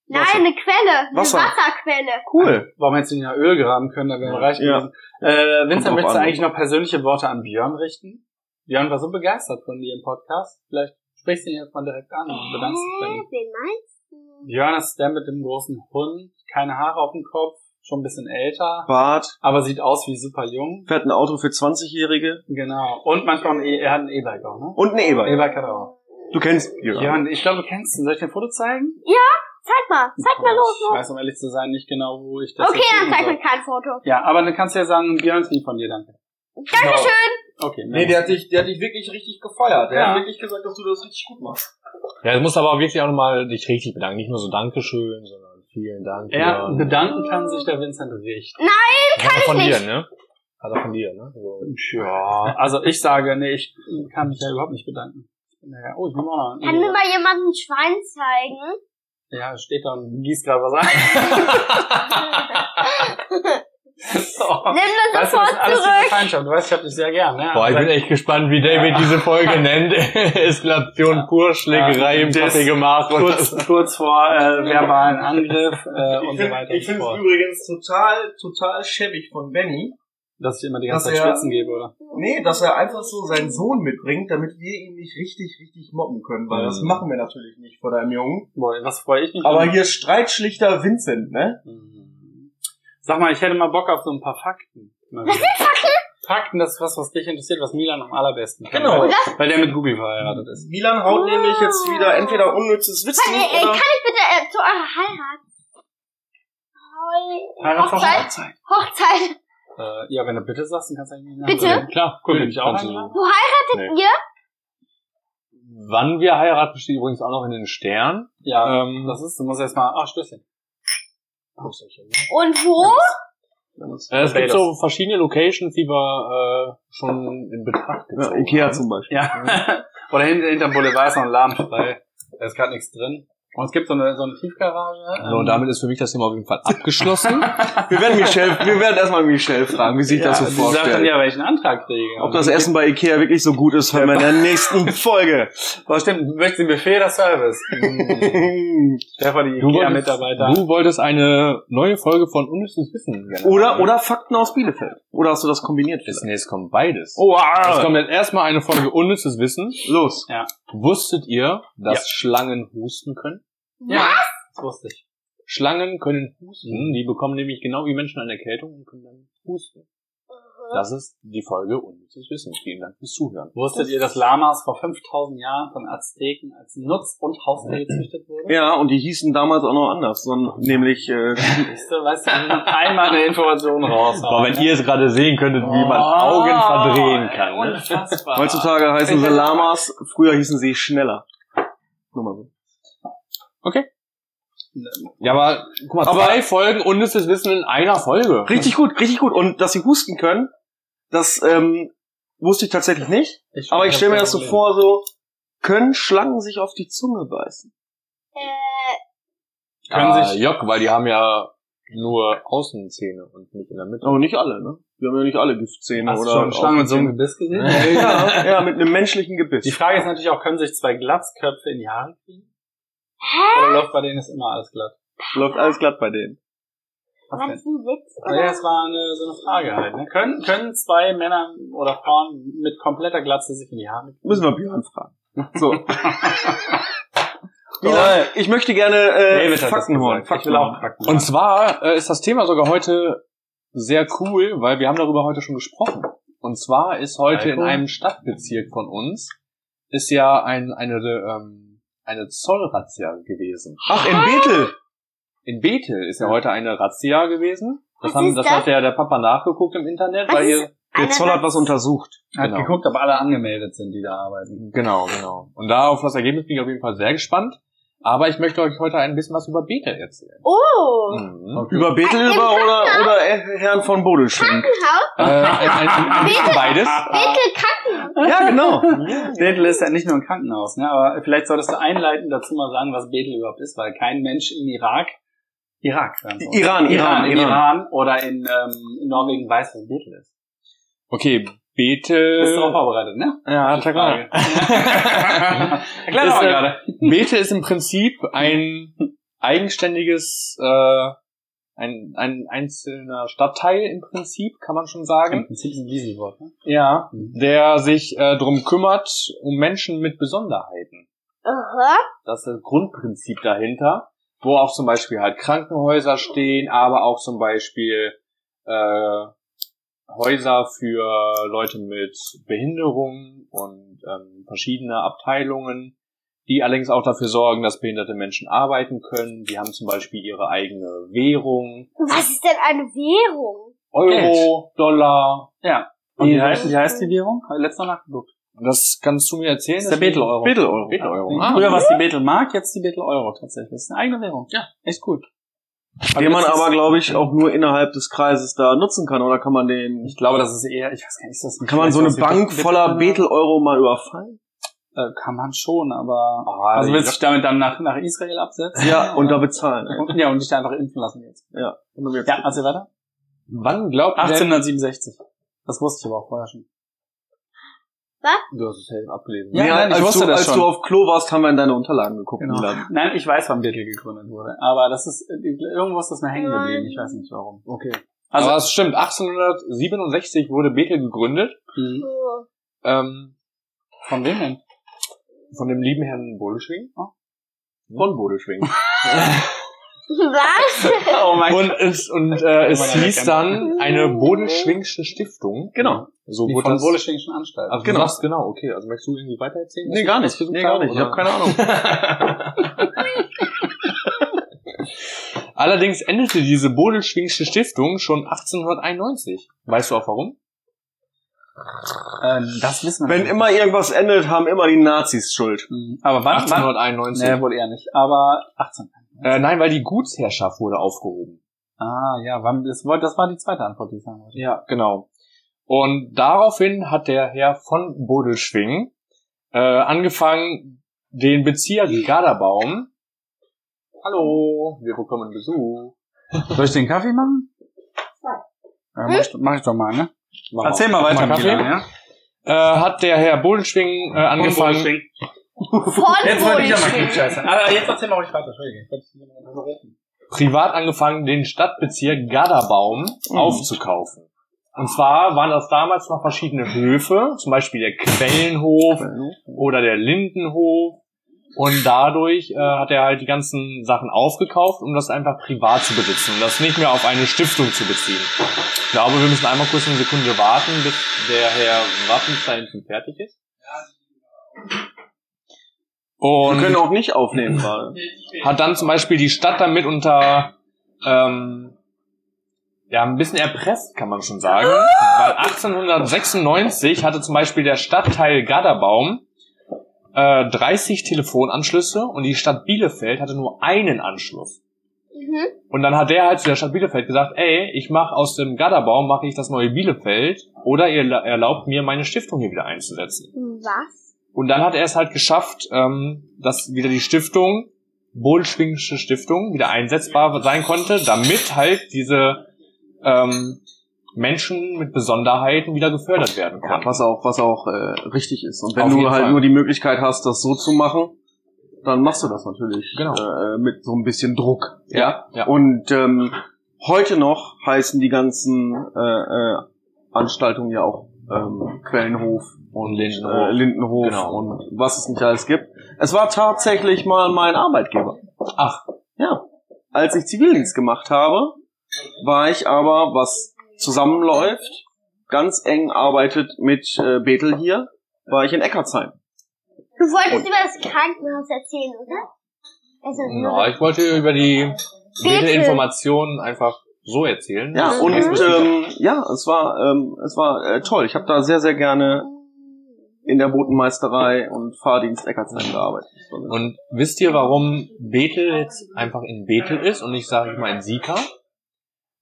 Nein, eine Quelle. Eine Wasser. Wasserquelle. Cool. Warum hättest du nicht nach Öl graben können, da wären wir reich Ja. gewesen. Äh, Vincent, willst du an. eigentlich noch persönliche Worte an Björn richten? Björn war so begeistert von dir im Podcast. Vielleicht sprichst du ihn jetzt mal direkt an und bedankst dich bei ihm. wen meinst du? Björn ist der mit dem großen Hund, keine Haare auf dem Kopf, schon ein bisschen älter, Bart, aber sieht aus wie super jung. fährt ein Auto für 20-Jährige Genau. Und manchmal ein e er hat ein E-Bike auch, ne? und ein E-Bike. E-Bike hat er auch. Du kennst Björn. Björn, ich glaube, du kennst ihn. Soll ich dir ein Foto zeigen? Zeig mal, zeig mal los. Ich weiß, um ehrlich zu sein, nicht genau, wo ich das Okay, dann zeig mir kein Foto. Ja, aber dann kannst du ja sagen, Björn ist lieb von dir, danke. Dankeschön. Okay. Nee, der hat dich, der hat dich wirklich richtig gefeiert. Der Ja. hat wirklich gesagt, dass du das richtig gut machst. Ja, du musst aber wirklich auch nochmal dich richtig bedanken. Nicht nur so Dankeschön, sondern vielen Dank. Ja, Björn. bedanken kann sich der Vincent richtig. Hat er von ich dir, nicht. ne? Hat er von dir, ne? So. Ja, also ich sage, nee, ich kann mich ja überhaupt nicht bedanken. Ich bin ja, oh, ich nehme auch noch Kann mir mal jemand ein Schwein zeigen? Ja, steht da und gießt gerade was ein. oh. Nimm das Weißt du, das sofort ist alles diese zurück. Feindschaft. Du weißt, ich hab dich sehr gern, ne? Boah, ich bin echt gespannt, wie David diese Folge nennt. Eskalation pur, Schlägerei Ja, im das- Kaffeegemach. und kurz, kurz vor äh, verbalen Angriff äh, und Ich so weiter ich finde es übrigens total, total schäbig von Benny. Dass ich immer die ganze Zeit er- Schwitzen gebe, oder? Nee, dass er einfach so seinen Sohn mitbringt, damit wir ihn nicht richtig, richtig mobben können, weil das Mhm. machen wir natürlich nicht vor deinem Jungen. Boah, was freue ich mich. Aber an- hier Streitschlichter Vincent, ne? Mhm. Sag mal, ich hätte mal Bock auf so ein paar Fakten. Was sind Fakten? Fakten, das ist was, was dich interessiert, was Milan am allerbesten kann. Genau. Weil, weil der mit Google verheiratet ist. Milan haut nämlich jetzt wieder entweder unnützes Wissen Kann, äh, oder... kann ich bitte äh, zu eurer Heirat? Heiratshochzeit? Hochzeit? Hochzeit. Äh, ja, wenn du bitte sagst, dann kannst du eigentlich nicht Bitte? sagen. Klar, Cool, bin ich auch eingeladen? Wo heiratet Nee. ihr? Wann wir heiraten, steht übrigens auch noch in den Sternen. Ja, Ähm, das ist, du musst erst Stößchen. Und wo? Äh, es gibt so verschiedene Locations, die wir äh, schon in Betracht Ja, gezogen Ikea haben. zum Beispiel. Ja. Oder hinter, hinterm Boulevard ist noch ein Laden frei. Da ist gerade nichts drin. Und es gibt so eine, so eine Tiefgarage. So, und damit ist für mich das Thema auf jeden Fall abgeschlossen. Wir werden Michelle, wir werden erstmal Michelle fragen, wie sich das so die sagt dann vorstellt. ja, welchen Antrag kriege. Ob das Essen bei Ikea wirklich so gut ist, hören wir in der nächsten Folge. Was stimmt, möchten Sie Buffet oder Service? Hm. Stefan, die Du wolltest, Ikea-Mitarbeiter. du wolltest eine neue Folge von Unnützes Wissen. oder, oder Fakten aus Bielefeld. Oder hast du das kombiniert? Vielleicht? nee, es kommt beides. Oh, Es ah. kommt jetzt erstmal eine Folge Unnützes Wissen. los. Wusstet ihr, dass Ja. Schlangen husten können? Ja, das wusste ich. Schlangen können husten, die bekommen nämlich genau wie Menschen eine Erkältung und können dann husten. Das ist die Folge Unnützes Wissen. Vielen Dank fürs Zuhören. Wusstet ihr, dass Lamas vor 5000 Jahren von Azteken als Nutz- und Haustier gezüchtet wurden? Ja, und die hießen damals auch noch anders, sondern nämlich äh, Siehst du, weißt du, einmal eine Information raus. Aber wenn ihr es gerade sehen könntet, wie man Augen verdrehen kann. Ne? Unfassbar. heutzutage heißen sie Lamas, früher hießen sie schneller. Nur mal so. Ja, aber guck mal, Aber- zwei Folgen Unnützes Wissen in einer Folge. Richtig gut, richtig gut. Und dass sie husten können, das ähm, wusste ich tatsächlich nicht. Ich- Aber ich stelle mir das so vor, so können Schlangen sich auf die Zunge beißen? Äh, Können ah, sich- Jock, weil die haben ja nur Außenzähne und nicht in der Mitte. Aber nicht alle, ne? Wir haben ja nicht alle Giftzähne Hast du oder schon Schlangen mit so einem Gebiss gesehen? ja, ja, mit einem menschlichen Gebiss. Die Frage ist natürlich auch, können sich zwei Glatzköpfe in die Haare kriegen? Oder läuft bei denen ist immer alles glatt? Läuft alles glatt bei denen. Witz? Ja, das war eine, so eine Frage halt. Ne? Können, können zwei Männer oder Frauen mit kompletter Glatze sich in die Haare kriegen? Müssen wir Björn fragen. So. Mila, ich möchte gerne äh, das Fakten hören. gesagt. Ich will auch Fakten Und zwar äh, ist das Thema sogar heute sehr cool, weil wir haben darüber heute schon gesprochen. Und zwar ist heute in einem Stadtbezirk von uns ist ja ein, eine, ähm, eine Zollrazzia gewesen. Ach, in Bethel. In Bethel ist ja heute eine Razzia gewesen. Das, Was haben, das, das? hat ja der Papa nachgeguckt im Internet, Was weil ihr Der Zoll hat was untersucht. Hat Genau. geguckt, ob alle angemeldet sind, die da arbeiten. Genau, genau. Und da auf das Ergebnis bin ich auf jeden Fall sehr gespannt. Aber ich möchte euch heute ein bisschen was über Bethel erzählen. Oh, Mhm. Über Bethel Im über oder, oder Herrn von Bodelschwing. Krankenhaus? Äh, ein, ein, ein, bisschen beides. Bethel Krankenhaus. Ja, genau. Bethel ist ja nicht nur ein Krankenhaus, ne? aber vielleicht solltest du einleitend dazu mal sagen, was Bethel überhaupt ist, weil kein Mensch im Irak, Irak, sagen wir. Iran, Iran, im Iran. Iran oder in, ähm, in Norwegen weiß, was Bethel ist. Okay, Bethel. Bist du darauf vorbereitet, ne? Ja, klar, klar. Erklär Ist, doch mal gerade. Bethel ist im Prinzip ein, eigenständiges, äh, ein, ein einzelner Stadtteil im Prinzip, kann man schon sagen. Im Prinzip ist ein Wiesenwort, ne? Ja, der sich äh, drum kümmert, um Menschen mit Besonderheiten. Aha. Das ist das Grundprinzip dahinter, wo auch zum Beispiel halt Krankenhäuser stehen, aber auch zum Beispiel äh, Häuser für Leute mit Behinderung und ähm, verschiedene Abteilungen, die allerdings auch dafür sorgen, dass behinderte Menschen arbeiten können. Die haben zum Beispiel ihre eigene Währung, Was ist denn eine Währung? Euro, Dollar. Ja. Und wie heißt, wie heißt die Währung? Hab ich letztes Mal nachgeguckt. Das kannst du mir erzählen? Das ist der Bethel-Euro. Bethel-Euro. Bethel-Euro. Ja. Ah, Früher war es die Bethel-Mark, jetzt die Bethel-Euro tatsächlich. Das ist eine eigene Währung. Ja. Echt gut. Den man aber, glaube ich, auch nur innerhalb des Kreises da nutzen kann. Oder kann man den, Ich glaube, das ist eher, ich weiß gar nicht, ist das kann man so eine Bank voller Bethel-Euro mal überfallen? Äh, kann man schon, aber Ah, also willst du dich damit dann nach, nach Israel absetzen? Ja, und da bezahlen. Und, ja, und dich da einfach impfen lassen jetzt. Ja. Und dann jetzt- Ja, also weiter? Wann glaubt ihr denn, 1867. Das wusste ich aber auch vorher schon. Du hast es ja abgelesen. Ja, nee, nein, ich als wusste du, das als schon. du auf Klo warst, haben wir in deine Unterlagen geguckt. Genau. Nein, ich weiß, wann Bethel gegründet wurde. Aber das ist, irgendwo ist das mir hängen geblieben. Ich weiß nicht warum. Okay. Also, Aber es stimmt, 1867 wurde Bethel gegründet, Mhm. Oh. ähm, von wem denn? von dem lieben Herrn Bodeschwing. Oh. Von Bodeschwing. Was? Oh mein und es, und, äh, es hieß dann eine Bodeschwingsche Stiftung. Genau. So Die wurde von das. Wohleschwingischen Anstalt. Also Genau. du sagst genau, okay. Also möchtest du irgendwie weiter erzählen? Nee, gar nicht. Nee, gar nicht. Ich habe keine Ahnung. Allerdings endete diese Bodelschwingsche Stiftung schon 1891. Weißt du auch warum? Ähm, das wissen wir Wenn nicht. immer irgendwas endet, haben immer die Nazis Schuld. Mhm. Aber wann? wann? 1891. Nee, wohl eher nicht. Aber 18. Äh, nein, weil die Gutsherrschaft wurde aufgehoben. Ah, ja, wann, das, war, das war die zweite Antwort, die ich sagen wollte. Ja, genau. Und daraufhin hat der Herr von Bodelschwing äh, angefangen, den Bezirk Garderbaum. Hallo, wir bekommen Besuch. Soll ich den Kaffee machen? Ja, mach, ich, mach ich doch mal, ne? Mach Erzähl mal Mach weiter, Kaffee. Milan, ja? Äh, hat der Herr Bodelschwing äh, angefangen, Von Jetzt wollte ich ja mal klugscheißern. Aber jetzt erzähl mal ruhig weiter, unterbrechen. privat angefangen, den Stadtbezirk Garderbaum Mhm. aufzukaufen. Und zwar waren das damals noch verschiedene Höfe, zum Beispiel der Quellenhof oder der Lindenhof. Und dadurch äh, hat er halt die ganzen Sachen aufgekauft, um das einfach privat zu besitzen und das nicht mehr auf eine Stiftung zu beziehen. Ich glaube, wir müssen einmal kurz eine Sekunde warten, bis der Herr hinten fertig ist. Wir Und können auch nicht aufnehmen gerade. hat dann zum Beispiel die Stadt damit unter ähm, ja ein bisschen erpresst, kann man schon sagen. Weil 1896 hatte zum Beispiel der Stadtteil Garderbaum äh, 30 Telefonanschlüsse und die Stadt Bielefeld hatte nur einen Anschluss. Mhm. Und dann hat der halt zu der Stadt Bielefeld gesagt, ey, ich mache aus dem Garderbaum mache ich das neue Bielefeld oder ihr la- erlaubt mir meine Stiftung hier wieder einzusetzen. Was? Und dann hat er es halt geschafft, ähm, dass wieder die Stiftung, Bohlschwingische Stiftung, wieder einsetzbar sein konnte, damit halt diese ähm, Menschen mit Besonderheiten wieder gefördert werden Ja, konnten. was auch, was auch äh, richtig ist. Und wenn Auf du halt Fall. nur die Möglichkeit hast, das so zu machen, dann machst du das natürlich Genau. äh, mit so ein bisschen Druck. Ja. ja. Und ähm, heute noch heißen die ganzen äh, äh, Anstaltungen ja auch ähm, Quellenhof und Lindenhof. Äh, Lindenhof Genau. und was es nicht alles gibt. Es war tatsächlich mal mein Arbeitgeber. Ach, Ja. Als ich Zivildienst gemacht habe, war ich aber, was zusammenläuft, ganz eng arbeitet mit äh, Bethel hier, war ich in Eckartsheim. Du wolltest über das Krankenhaus erzählen, oder? Also, na, ich wollte über die Bitte. Informationen einfach so erzählen. Ja, Mhm. und ähm, ja, es war ähm, es war äh, toll. Ich habe da sehr sehr gerne in der Botenmeisterei und Fahrdienst Eckartsheim gearbeitet. Sehr- Und wisst ihr, warum Bethel jetzt einfach in Bethel ist und nicht, sage ich mal, in Sika?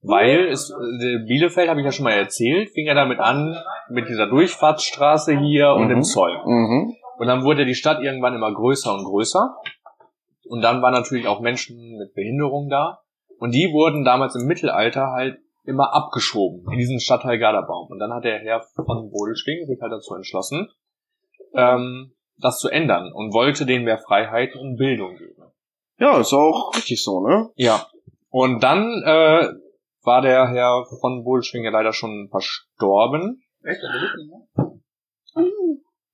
Weil es, äh, Bielefeld, habe ich ja schon mal erzählt, fing ja damit an, mit dieser Durchfahrtsstraße hier und Mhm. dem Zoll. Mhm. Und dann wurde die Stadt irgendwann immer größer und größer. Und dann waren natürlich auch Menschen mit Behinderung da. Und die wurden damals im Mittelalter halt immer abgeschoben in diesen Stadtteil Garderbaum. Und dann hat der Herr von Bodelschwing sich halt dazu entschlossen, ähm, das zu ändern und wollte denen mehr Freiheiten und Bildung geben. Ja, ist auch richtig so, ne? Ja. Und dann äh, war der Herr von Bohlschwing ja leider schon verstorben. Echt? Der mehr?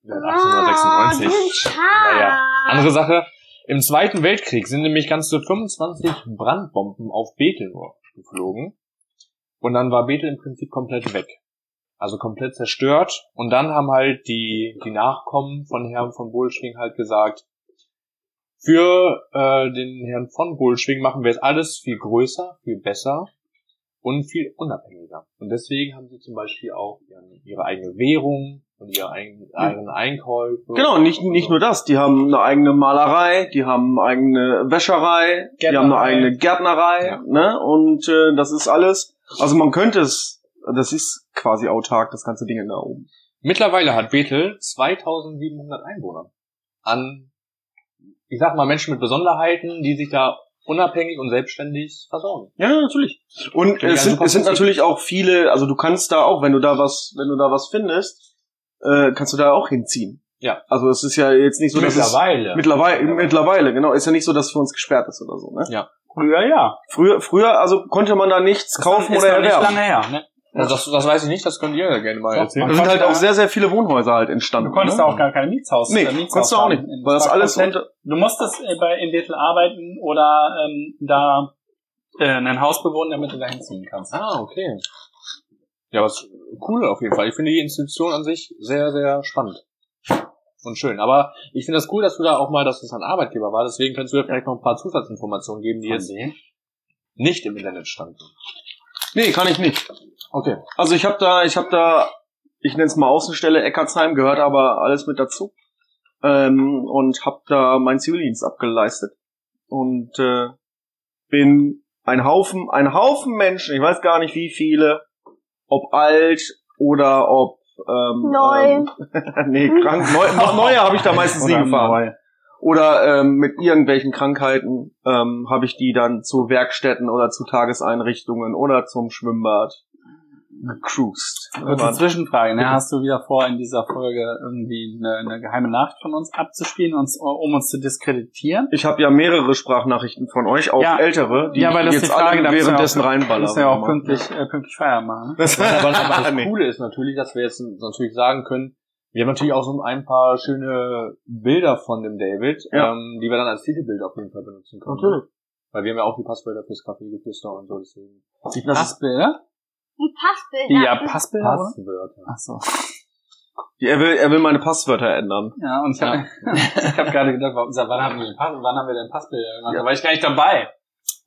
Der hat 1896. Oh, schade. Naja, andere Sache. Im Zweiten Weltkrieg sind nämlich ganze 25 Brandbomben auf Bethel geflogen. Und dann war Bethel im Prinzip komplett weg. Also komplett zerstört. Und dann haben halt die, die Nachkommen von Herrn von Bohlschwing halt gesagt, für äh, den Herrn von Bohlschwing machen wir jetzt alles viel größer, viel besser und viel unabhängiger. Und deswegen haben sie zum Beispiel auch ihren, ihre eigene Währung und ihre eigenen, eigenen Einkäufe. Genau, nicht, nicht nur das. Die haben eine eigene Malerei, die haben eine eigene Wäscherei, die haben eine Gärtnerei. eigene Gärtnerei, Ja. ne? Und äh, das ist alles. Also man könnte es, das ist quasi autark, das ganze Ding da oben. Mittlerweile hat Bethel 2700 Einwohner. An, ich sag mal, Menschen mit Besonderheiten, die sich da unabhängig und selbstständig versorgen. Ja, natürlich. Und es sind, es sind natürlich auch viele, also du kannst da auch, wenn du da was, wenn du da was findest, äh, kannst du da auch hinziehen. Ja. Also es ist ja jetzt nicht so, dass es mittlerweile, mittlerweile, genau, ist ja nicht so, dass es für uns gesperrt ist oder so, ne? Früher ja. Früher, früher, also konnte man da nichts kaufen ist oder noch nicht erwerben. lange her. Ne? Also das, das weiß ich nicht, das könnt ihr ja gerne mal Doch, erzählen. Da sind halt auch sehr, sehr viele Wohnhäuser halt entstanden. Du konntest ne? da auch gar keine Mietshaus. Nee, Mietshaus konntest du auch nicht, weil das alles Du musstest äh, bei in Bethel arbeiten oder ähm, da äh, ein Haus bewohnen, damit du da hinziehen kannst. Ah, okay. Ja, was cool auf jeden Fall. Ich finde die Institution an sich sehr, sehr spannend. Und schön. Aber ich finde das cool, dass du da auch mal, dass das ein Arbeitgeber war. Deswegen kannst du da vielleicht noch ein paar Zusatzinformationen geben, die jetzt nicht im Internet standen. nee, kann ich nicht. Okay. Also ich habe da, ich habe da, ich nenne es mal Außenstelle Eckartsheim, gehört aber alles mit dazu. Ähm, und habe da meinen Zivildienst abgeleistet. Und äh, bin ein Haufen, ein Haufen Menschen, ich weiß gar nicht wie viele, ob alt oder ob ähm, Neu. Ähm, nee, krank. Neu, noch neue habe ich da meistens nie Oder gefahren. neu. Oder ähm, mit irgendwelchen Krankheiten ähm, habe ich die dann zu Werkstätten oder zu Tageseinrichtungen oder zum Schwimmbad gecruised. Kurze Zwischenfrage, ne? Hast du wieder vor, in dieser Folge irgendwie eine, eine geheime Nachricht von uns abzuspielen, uns, um uns zu diskreditieren? Ich habe ja mehrere Sprachnachrichten von euch, auch Ja. ältere, die Ja, weil das ich die jetzt Frage, alle währenddessen auch- reinballern. Müssen ja auch pünktlich, äh, pünktlich Feierabend machen. Ne? Das, Aber, aber das Nee. Coole ist natürlich, dass wir jetzt natürlich sagen können, wir haben natürlich auch so ein paar schöne Bilder von dem David, Ja. ähm, die wir dann als Titelbild auf jeden Fall benutzen können. Natürlich. Weil wir haben ja auch die Passwörter fürs Kaffeegeflüster und so, deswegen. Die Passbilder? Die Passbilder. Ja, Passbilder? Passwörter. Ach so. er, will, er will meine Passwörter ändern. Ja, und ich habe ich hab gerade gedacht, wann haben wir den Pass, wann haben wir denn Passbilder gemacht? Da war ich gar nicht dabei.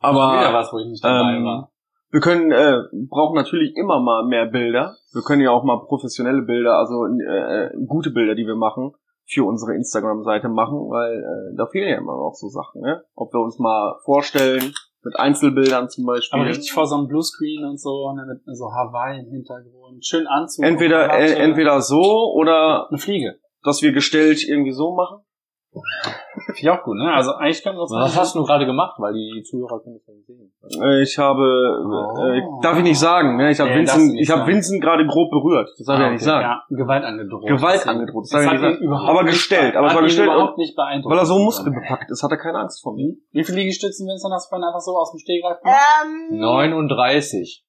Wieder Aber was, wo ich nicht dabei ähm, war. wir können, äh, brauchen natürlich immer mal mehr Bilder. Wir können ja auch mal professionelle Bilder, also äh, gute Bilder, die wir machen, für unsere Instagram-Seite machen, weil äh, da fehlen ja immer noch so Sachen, ne? Ob wir uns mal vorstellen, mit Einzelbildern zum Beispiel. Aber richtig vor so einem Bluescreen und so, ne, mit so Hawaii im Hintergrund. Schön Anzug. entweder, äh, entweder so oder Eine Fliege. dass wir gestellt irgendwie so machen. Finde ich auch gut, ne? Also eigentlich können wir uns Was hast du gerade gemacht? Weil die Zuhörer können das ja nicht sehen. Äh, Ich habe, äh, Oh. darf ich nicht sagen, ne? Ich habe darfst Vincent, ich habe. Vincent gerade grob berührt. Das darf ich Ah, ja nicht okay. sagen. Ja, Gewalt angedroht. Gewalt angedroht, das Das darf ich nicht ihn sagen. überhaupt Aber gestellt, aber es war gestellt überhaupt nicht beeindruckt. Weil er so muskelbepackt ist, hat er keine Angst vor mir. Wie viele Liegestützen Vincent hast du vorhin einfach so aus dem Stegreif gemacht? Ähm, 39.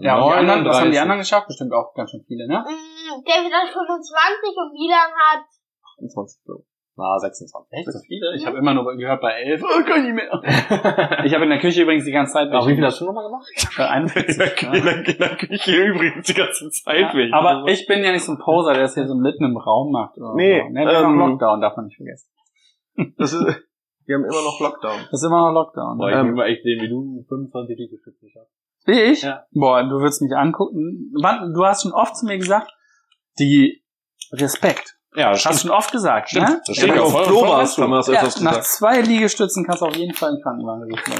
ja, und die anderen, was haben die 39. anderen geschafft? Bestimmt auch ganz schön viele, ne? mh, David hat 25 und Milan hat 28, glaube Na, 26. Echt so viele? Ich habe immer nur gehört bei 11. Oh, kann ich mehr. Ich habe in der Küche übrigens die ganze Zeit Aber wie viel hast du nochmal gemacht? Bei 41. ja. In der Küche übrigens die ganze Zeit Ja, aber ich bin ja nicht so ein Poser, der es hier so mitten im Raum macht. Oder Nee, so. ne, wir haben ähm, Lockdown, darf man nicht vergessen. Das ist, wir haben immer noch Lockdown. Das ist immer noch Lockdown. Boah, ich Ähm, will mal echt sehen, wie du 25 Liegestütze schaffst. Wie ich? Ja. Boah, du würdest mich angucken. Du hast schon oft zu mir gesagt, die Respekt. Ja, das Hast du schon oft gesagt, Stimmt. ne? Das steht ja du auf Klo warst, wir das Ja, nach gesagt. zwei Liegestützen kannst du auf jeden Fall einen Krankenwagen rufen.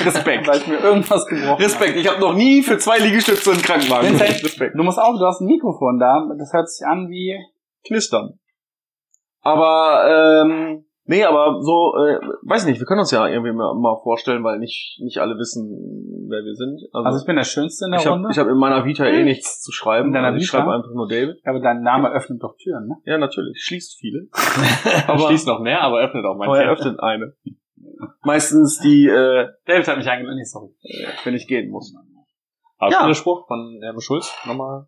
Respekt. Weil ich mir irgendwas gebrochen Respekt, ich habe noch nie für zwei Liegestütze einen Krankenwagen. Vincent, Respekt. Du musst auch, du hast ein Mikrofon da. Das hört sich an wie... Knistern. Aber, ähm, nee, aber so, äh, weiß nicht, wir können uns ja irgendwie mal, mal vorstellen, weil nicht, nicht alle wissen, wer wir sind. Also ich bin der Schönste in der ich habe Runde. ich hab in meiner Vita eh nichts zu schreiben. In deiner also ich Vita? schreibe einfach nur David. aber dein Name öffnet doch Türen, ne? Ja, natürlich. Schließt viele. aber schließt noch mehr, aber öffnet auch Aber er manche. öffnet eine. meistens die, äh, David hat mich eingeladen, nee, sorry. wenn ich gehen muss. Aber Ja. schöner Spruch von Herrn Schulz. Nochmal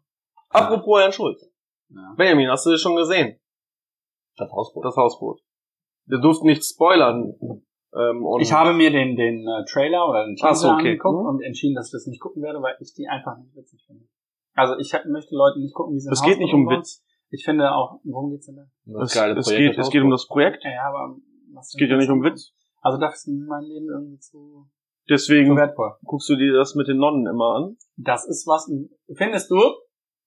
Apropos Herrn Schulz. Ja. Benjamin, hast du das schon gesehen? das Hausboot. Das Hausboot. Wir durften nicht spoilern. Ähm, und Ich habe mir den, den äh, Trailer oder den Teaser so, okay. angeguckt Mhm. und entschieden, dass ich das nicht gucken werde, weil ich die einfach nicht witzig finde. Also ich hab- möchte Leute nicht gucken, wie sie es geht nicht um. Witz. Ich finde auch, worum geht's denn da? Das Es, es, geht, es geht um das Projekt. Ja, aber was Es geht ja nicht um Witz. Also dafür ist mein Leben irgendwie zu, zu Deswegen wertvoll. guckst du dir das mit den Nonnen immer an. Das ist was. Findest du?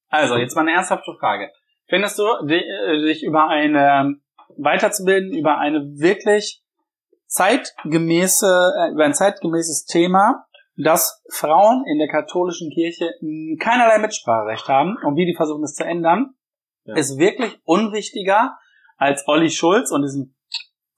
Also jetzt mal eine ernsthafte Frage. Findest du, äh, dich über eine weiterzubilden über eine wirklich zeitgemäße, äh, über ein zeitgemäßes Thema, dass Frauen in der katholischen Kirche keinerlei Mitspracherecht haben und wie die versuchen das zu ändern, Ja. ist wirklich unwichtiger als Olli Schulz und diesen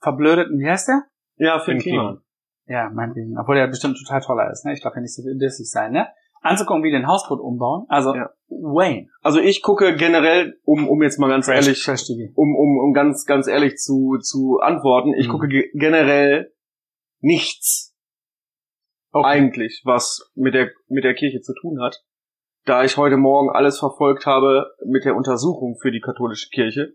verblödeten, wie heißt der? Ja, Finn Finn Kliman. Ja, meinetwegen. Obwohl der bestimmt total toller ist, ne? Ich darf ja nicht so dissig sein, ne? Anzugucken, wie den Hausboot umbauen. Also, Ja. Wayne. Also ich gucke generell, um, um jetzt mal ganz ehrlich, Trash TV. um, um, um ganz, ganz ehrlich zu, zu antworten, ich Mhm. gucke ge generell nichts eigentlich, was mit der, mit der Kirche zu tun hat. Da ich heute Morgen alles verfolgt habe mit der Untersuchung für die katholische Kirche,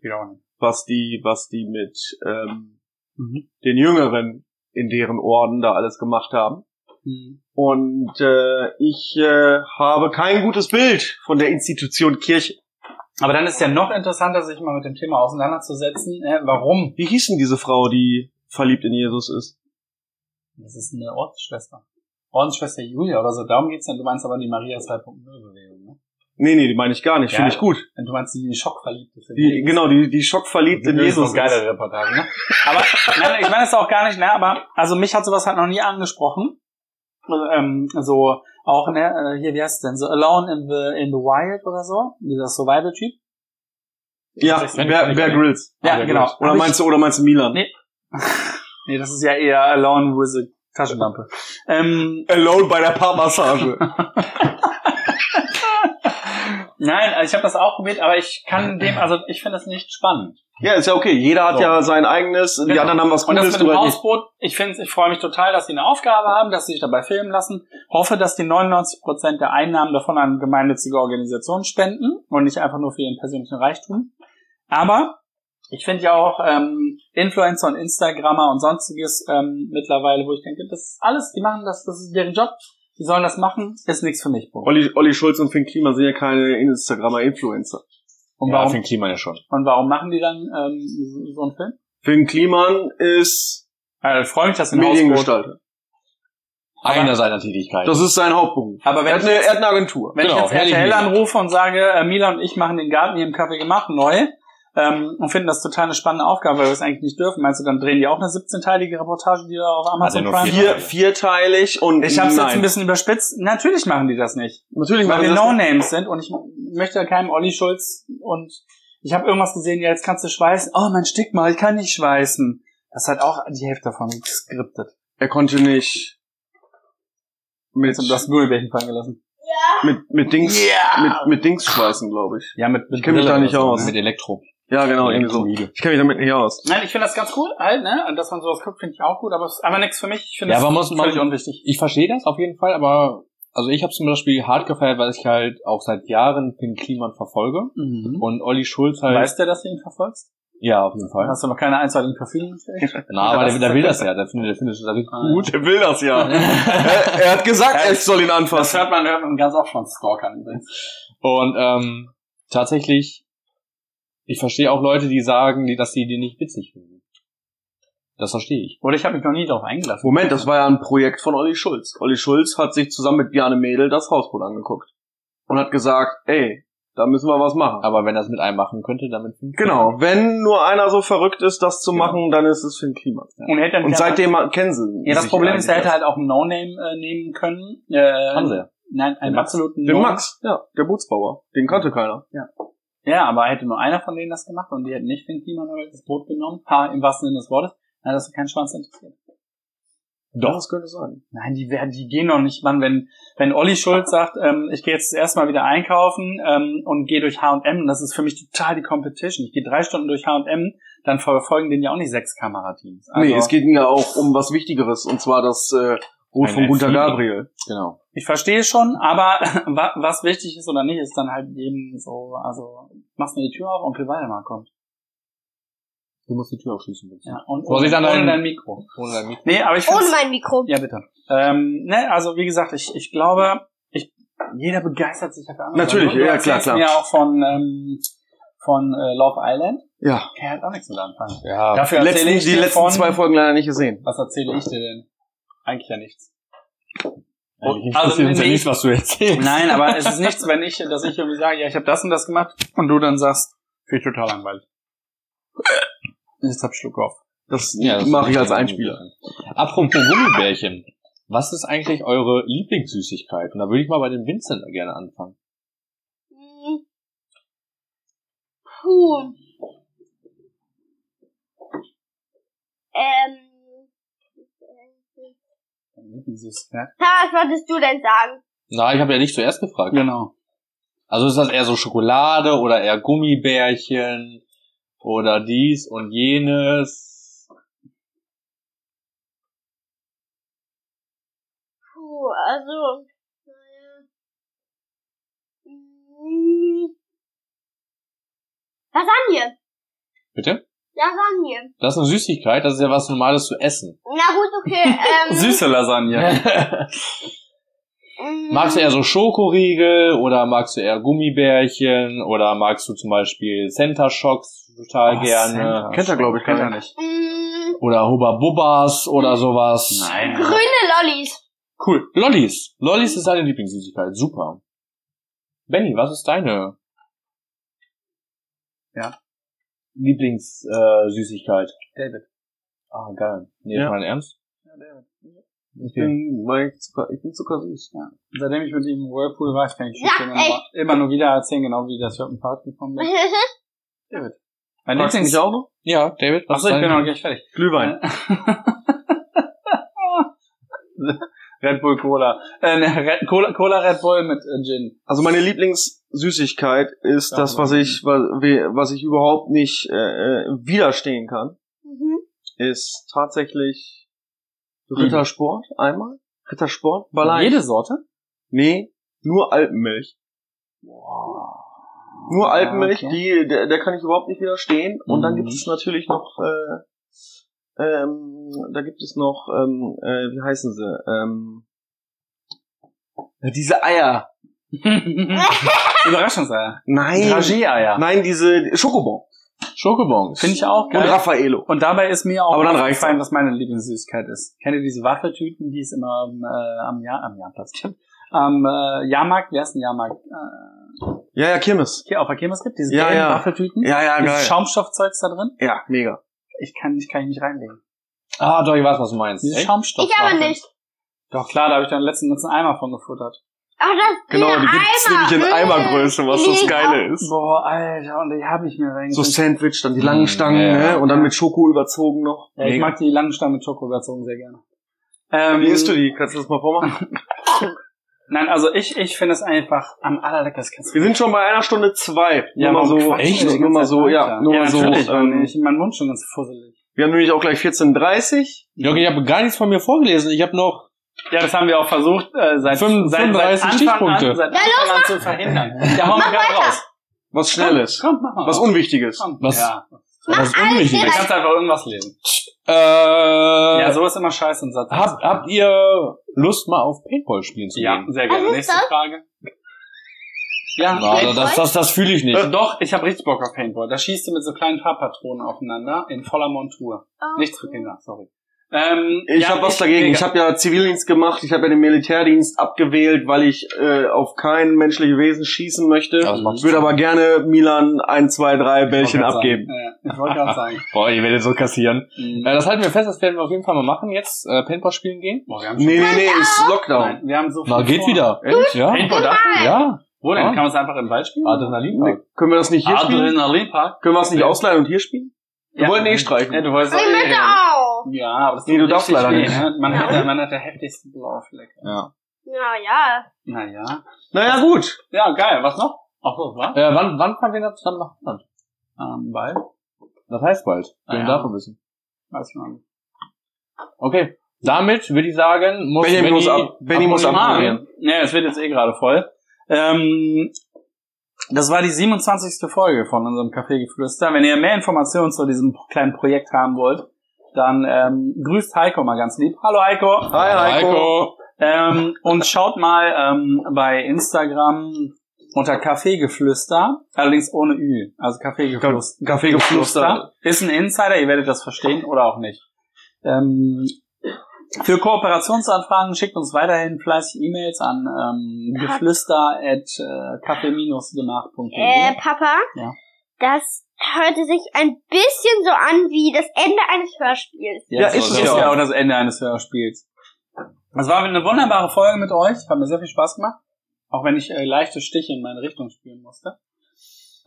was die, was die mit ähm, Mhm. den Jüngeren in deren Orden da alles gemacht haben. Mhm. Und äh, ich äh, habe kein gutes Bild von der Institution Kirche. Aber dann ist ja noch interessanter, sich mal mit dem Thema auseinanderzusetzen. Äh, warum? Wie hieß denn diese Frau, die verliebt in Jesus ist? Das ist eine Ordensschwester. Ordensschwester Julia oder so. Darum geht's dann. Du meinst aber die Maria 2.0 Bewegung, ne? Nee, nee, die meine ich gar nicht. Ja. Finde ich gut. Du meinst die Schockverliebte. Die, genau, die, die schockverliebt in Das ist Jesus eine geile Reportage, ne? Aber nein, ich meine es auch gar nicht, ne? Aber also mich hat sowas halt noch nie angesprochen. Also, ähm, so auch ne, hier wie heißt es denn so Alone in the in the Wild oder so, dieser Survival Typ. Ja, Bear. Bear Grylls. Ja, Bear genau. Grylls. Oder meinst du, oder meinst du Milan? Nee. Nee, das ist ja eher Alone with a Taschenlampe. Ähm, Alone bei der Paarmassage. nein, also ich habe das auch probiert, aber ich kann dem, also ich finde das nicht spannend. Ja, ist ja okay. Jeder hat So. ja sein eigenes, die Genau. anderen haben was Und das Gutes, mit dem. Hausboot, ich finde, ich freue mich total, dass sie eine Aufgabe haben, dass sie sich dabei filmen lassen. Hoffe, dass die 99% der Einnahmen davon an gemeinnützige Organisationen spenden und nicht einfach nur für ihren persönlichen Reichtum. Aber ich finde ja auch ähm, Influencer und Instagrammer und sonstiges ähm, mittlerweile, wo ich denke, das ist alles, die machen das, das ist deren Job, die sollen das machen, ist nichts für mich. Punkt. Olli, Olli Schulz und Finn Kliman sind ja keine Instagrammer Influencer. Und Ja, warum, fängt Klima ja schon. und warum machen die dann ähm, so- einen Film? Finn Kliman ist Also, ich freue mich, dass Mediengestalter. Einer seiner Tätigkeiten. Das ist sein Hauptberuf. Aber wenn er, hat eine, jetzt- er hat eine Agentur. Wenn Genau, ich jetzt RTL anrufe und sage, äh, Mila und ich machen den Garten hier im Café gemacht neu ähm, und finden das total eine spannende Aufgabe, weil wir es eigentlich nicht dürfen. Meinst du, dann drehen die auch eine 17-teilige Reportage, die da auf Amazon nur Prime vier- Vier, vierteilig und Ich habe es jetzt ein bisschen überspitzt. Natürlich machen die das nicht, Natürlich weil machen wir sie das nicht. No-Names sind und ich möchte keinem Olli Schulz und ich habe irgendwas gesehen, ja, jetzt kannst du schweißen. Oh, mein Stick mal, ich kann nicht schweißen. Das hat auch die Hälfte davon geskriptet. Er konnte nicht mit, du hast Gummibärchen fallen gelassen. mit, mit Dings, Ja. mit, mit Dings schweißen, glaube ich. Ja, mit, mit Ich kenn mich da nicht aus. ne? Mit Elektro. Ja, genau, irgendwie so. Ich kenne mich damit nicht aus. Nein, ich finde das ganz cool, halt, ne? Und dass man sowas guckt, finde ich auch gut, aber es ist einfach nichts für mich. Ich finde Ja, das aber muss man- völlig unwichtig. Ich verstehe das auf jeden Fall, aber also ich habe zum Beispiel hart gefeiert, weil ich halt auch seit Jahren Finn Kliman verfolge Mhm. und Olli Schulz halt. Weißt du, dass du ihn verfolgst? ja, auf jeden Fall. Hast du noch keine Verfügung gestellt? Na, aber der, der will das ja, der findet, der findet das richtig Ah, gut. Der will das ja. er, er hat gesagt, Ja, ich soll ihn Das anfassen. hört man, hört man ganz oft von Stalkern übrigens. Und ähm, tatsächlich, ich verstehe auch Leute, die sagen, dass sie die nicht witzig finden. Das verstehe ich. Oder ich habe mich noch nie darauf eingelassen. Moment, das war ja ein Projekt von Olli Schulz. Olli Schulz hat sich zusammen mit Bjarne Mädel das Hausboot angeguckt. Und hat gesagt, ey, da müssen wir was machen. Aber wenn das mit einem machen könnte, dann mit fünf. Genau, wenn nur einer so verrückt ist, das zu Genau. machen, dann ist es Finn Kliman. Und, hätte er Und nicht seitdem kennen sie Ja, das Problem ist, er hätte halt auch einen No-Name äh, nehmen können. Äh, Haben sie ja. Nein, einen Den Max. absoluten Den No- Max, ja, der Bootsbauer. Den kannte keiner. Ja, aber hätte nur einer von denen das gemacht und die hätten nicht Finn Kliman aber das Boot genommen. Ha, im wahrsten Sinne des Wortes. Dann hat das keinen Schwanz interessiert. Doch, das könnte sein. Nein, die werden, die gehen noch nicht, Mann. Wenn, wenn Olli Schulz sagt, ähm, ich gehe jetzt erstmal wieder einkaufen ähm, und gehe durch H&M, das ist für mich total die Competition. Ich gehe drei Stunden durch H&M, dann verfolgen den ja auch nicht sechs Kamerateams. Also, nee, es geht ja auch um was Wichtigeres, und zwar das äh, Rot Ein von Gunter F7. Gabriel. Genau. Ich verstehe schon, aber wa- was wichtig ist oder nicht, ist dann halt jedem so, also machst mir die Tür auf, Onkel Waldemar kommt. Du musst die Tür aufschließen, bitte. Ja, und Vorsicht ohne, ohne dein Mikro. Ohne dein Mikro. Nee, aber ich Ohne mein Mikro. Ja, bitte. Ähm, ne, also wie gesagt, ich, ich glaube, ich, jeder begeistert sich dafür. anders. Natürlich, du, ja, klar, klar. mir auch von, ähm, von äh, Love Island. Ja, Kann halt auch nichts mit anfangen. Ja. Dafür letzten, ich die letzten von, zwei Folgen leider nicht gesehen. Was erzähle ich dir denn? Eigentlich ja nichts. Eigentlich Also, uns ja nicht, was du erzählst. Nein, aber es ist nichts, wenn ich, dass ich irgendwie sage, ja, ich habe das und das gemacht und du dann sagst, finde ich total langweilig. Jetzt hab ich Schluck auf. Das Ja, das mache ich als Einspieler. Apropos Gummibärchen. Was ist eigentlich eure Lieblingssüßigkeit? Und da würde ich mal bei dem Vincent gerne anfangen. Hm. Puh. Ähm. Lieblingssüßigkeit. Was wolltest du denn sagen? Na, ich habe ja dich zuerst gefragt. Genau. Also ist das eher so Schokolade oder eher Gummibärchen oder dies und jenes? Puh, also. naja. Lasagne. Bitte? Lasagne. Das ist eine Süßigkeit, das ist ja was Normales zu essen. Na gut, okay. Ähm, Süße Lasagne. mm, magst du eher so Schokoriegel oder magst du eher Gummibärchen oder magst du zum Beispiel Center Shocks total Oh, gerne? Center Kennt er, glaub ich, Kennt er nicht. mm, Oder Hubba Bubbas oder sowas. Nein. grüne Lollis. Cool. Lollis. Lollis ist deine Lieblingssüßigkeit. Super. Benny, was ist deine Ja. Lieblingssüßigkeit? Äh, Süßigkeit? David. ah, geil. Nee, Ja. ist mein Ernst? Ich bin, mein Zucker, ich bin zuckersüß. Ja. Seitdem ich mit ihm im Whirlpool war, ich kann ich Ja, immer, immer nur wieder erzählen, genau wie das Hürden Park gekommen ist. David. Mein Lieblings... mich auch noch? Ja, David, was Achso, ich ist bin noch gleich fertig. Glühwein. Red Bull Cola. Äh, ne, Red, Cola, Cola Red Bull mit äh, Gin. Also meine Lieblingssüßigkeit ist Ja, das, was ich, was, was ich überhaupt nicht äh, äh, widerstehen kann, Mhm. ist tatsächlich Rittersport einmal. Rittersport, Ballei. Jede Sorte? Nee, nur Alpenmilch. Nur Alpenmilch, okay. die, der, der kann ich überhaupt nicht widerstehen. Und dann Mhm. gibt es natürlich noch, äh, ähm, da gibt es noch, ähm, äh, wie heißen sie? Ähm, ja, diese Eier. Überraschungseier. Nein. Dragé-Eier. Nein, diese Schokobon. Schokobons. Finde ich auch Und geil. Raffaello. Und dabei ist mir auch Aber dann aufgefallen, was meine Lieblingssüßigkeit ist. Kennt ihr diese Waffeltüten, die es immer am, äh, am, Jahr, am Jahrplatz gibt? Am äh, Jahrmarkt, wie heißt denn Jahrmarkt? Äh, Ja, ja, Kirmes. hier auf der Kirmes gibt, diese Ja, gelben ja. Waffeltüten. Ja, ja, Dieses geil. Schaumstoffzeugs da drin. Ja, mega. Ich kann, ich kann ich nicht reinlegen. Ah, doch, ich weiß, was du meinst. Diese? Schaumstoff. Ich aber nicht. Doch klar, da habe ich dann letzten ganzen Eimer von gefuttert. Ach, das Genau, die gibt's nämlich in. Eimergröße, was das Geile ist. Boah, Alter, und die habe ich mir reingezogen. So Sandwich, dann die langen Mm, Stangen, ja, ne? Und dann ja. mit Schoko überzogen noch. Ja, ich mag die langen Stangen mit Schoko überzogen sehr gerne. Ähm, Wie isst du die? Kannst du das mal vormachen? Nein, also ich, ich finde es einfach am allerleckersten. Wir sind schon bei einer Stunde zwei. Ja, nur mal so, quatschen echt? nur mal so, ja, nur ja, mal so. Ähm, ich, mein Mund schon ganz fusselig. wir haben nämlich auch gleich 14.30 Jörg, ich habe gar nichts von mir vorgelesen. Ich habe noch Ja, das haben wir auch versucht, äh, seit, Fünf- seit, 35 seit Anfang Stichpunkte. an, seit Ja, Anfang an zu verhindern. Ja, hau mal gerade raus. Was Schnelles. Komm, mach mal. Was Unwichtiges. Komm. Was- Ja. was Du Unwichtiges. kannst einfach irgendwas lesen. Äh, Ja, so ist immer scheiße im Satz. habt, habt ihr Lust mal auf Paintball spielen zu Ja, gehen? sehr gerne. Nächste das? Frage. Ja, Na, das, das, das fühle ich nicht. Äh, Doch, ich habe richtig Bock auf Paintball. Da schießt du mit so kleinen Farbpatronen aufeinander in voller Montur. Oh, Nichts für. Kinder, sorry. Ähm, Ich ja, habe was dagegen. Ich habe ja Zivildienst gemacht. Ich habe ja den Militärdienst abgewählt, weil ich äh, auf kein menschliches Wesen schießen möchte. Ja, würde aber gerne Milan ein, zwei, drei Bällchen Ich wollte grad abgeben. Sagen. Ja, ich wollte gerade sagen. Boah, ihr werdet so kassieren. Mhm. Äh, das halten wir fest, das werden wir auf jeden Fall mal machen jetzt. Äh, Paintball spielen gehen. Boah, wir haben schon Nee, nee, nee, ist Lockdown. Nein, wir haben so viel Na, geht vor. wieder. Ehrlich? Ja. Paintball darf man? Ja. Wo denn? Ja. Kann man es einfach im Wald spielen? Adrenalinpark. Nee, können wir das nicht hier spielen? Adrenalinpark? Können wir es nicht ausleihen und hier spielen? Wir wollten eh streichen. Ja, du wolltest doch eh auch. Ja, aber das Nee, du darfst leider nicht. Ne? Man, Ja. hat, der- man hat der heftigste Blaufleck. Ja. Ja, ja. Naja. Naja, gut. Ja, geil. Was noch? Ach so, was? Äh, wann, wann fahren wir denn zusammen nach Holland? Ähm, Ball. Das heißt bald. Ah, Wir ja. davon wissen. Weiß man. Okay. Damit würde ich sagen, muss Benny muss ab- Benny muss abmoderieren. ab- Ah, ja, es wird jetzt eh gerade voll. Ähm, das war die 27. Folge von unserem Kaffeegeflüster. Wenn ihr mehr Informationen zu diesem kleinen Projekt haben wollt, dann ähm, grüßt Heiko mal ganz lieb. Hallo Heiko. Hi, Heiko. Heiko. Ähm, und schaut mal ähm, bei Instagram unter Kaffeegeflüster, allerdings ohne Ü. Also Kaffeegeflüster. Kaffeegeflüster. Ist ein Insider, ihr werdet das verstehen oder auch nicht. Ähm, für Kooperationsanfragen schickt uns weiterhin fleißig E-Mails an ähm, geflüster at äh. Äh, Papa? Ja. Das hörte sich ein bisschen so an wie das Ende eines Hörspiels. Ja, Jetzt ist es ja ja auch. auch das Ende eines Hörspiels. Es war eine wunderbare Folge mit euch. Hat mir sehr viel Spaß gemacht. Auch wenn ich äh, leichte Stiche in meine Richtung spüren musste.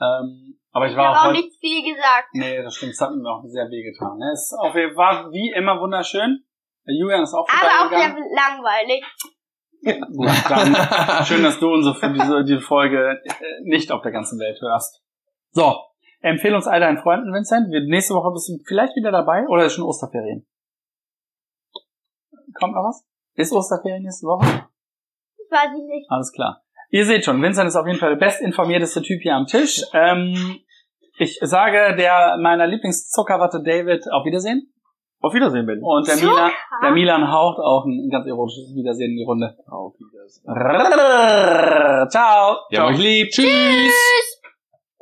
Ähm, aber ich Ich war habe auch auch nicht viel gesagt. Nee, das stimmt. Es hat mir auch sehr wehgetan. Ne? Es auf, war wie immer wunderschön. Der Julian ist auch Aber auch sehr vorbeigegangen. langweilig. Gut, dann schön, dass du unsere für diese, diese Folge äh, nicht auf der ganzen Welt hörst. So, empfehle uns all deinen Freunden, Vincent. Wir, nächste Woche bist du vielleicht wieder dabei oder ist schon Osterferien? Kommt noch was? Ist Osterferien nächste Woche? Weiß ich nicht. Alles klar. Ihr seht schon, Vincent ist auf jeden Fall der bestinformierteste Typ hier am Tisch. Ähm, ich sage der meiner Lieblingszuckerwatte David auf Wiedersehen. Auf Wiedersehen, Benny. Und der Zucker? Milan, der Milan haucht auch ein ganz erotisches Wiedersehen in die Runde. Auf Wiedersehen. Ciao. Ja, euch lieb. Tschüss. Tschüss!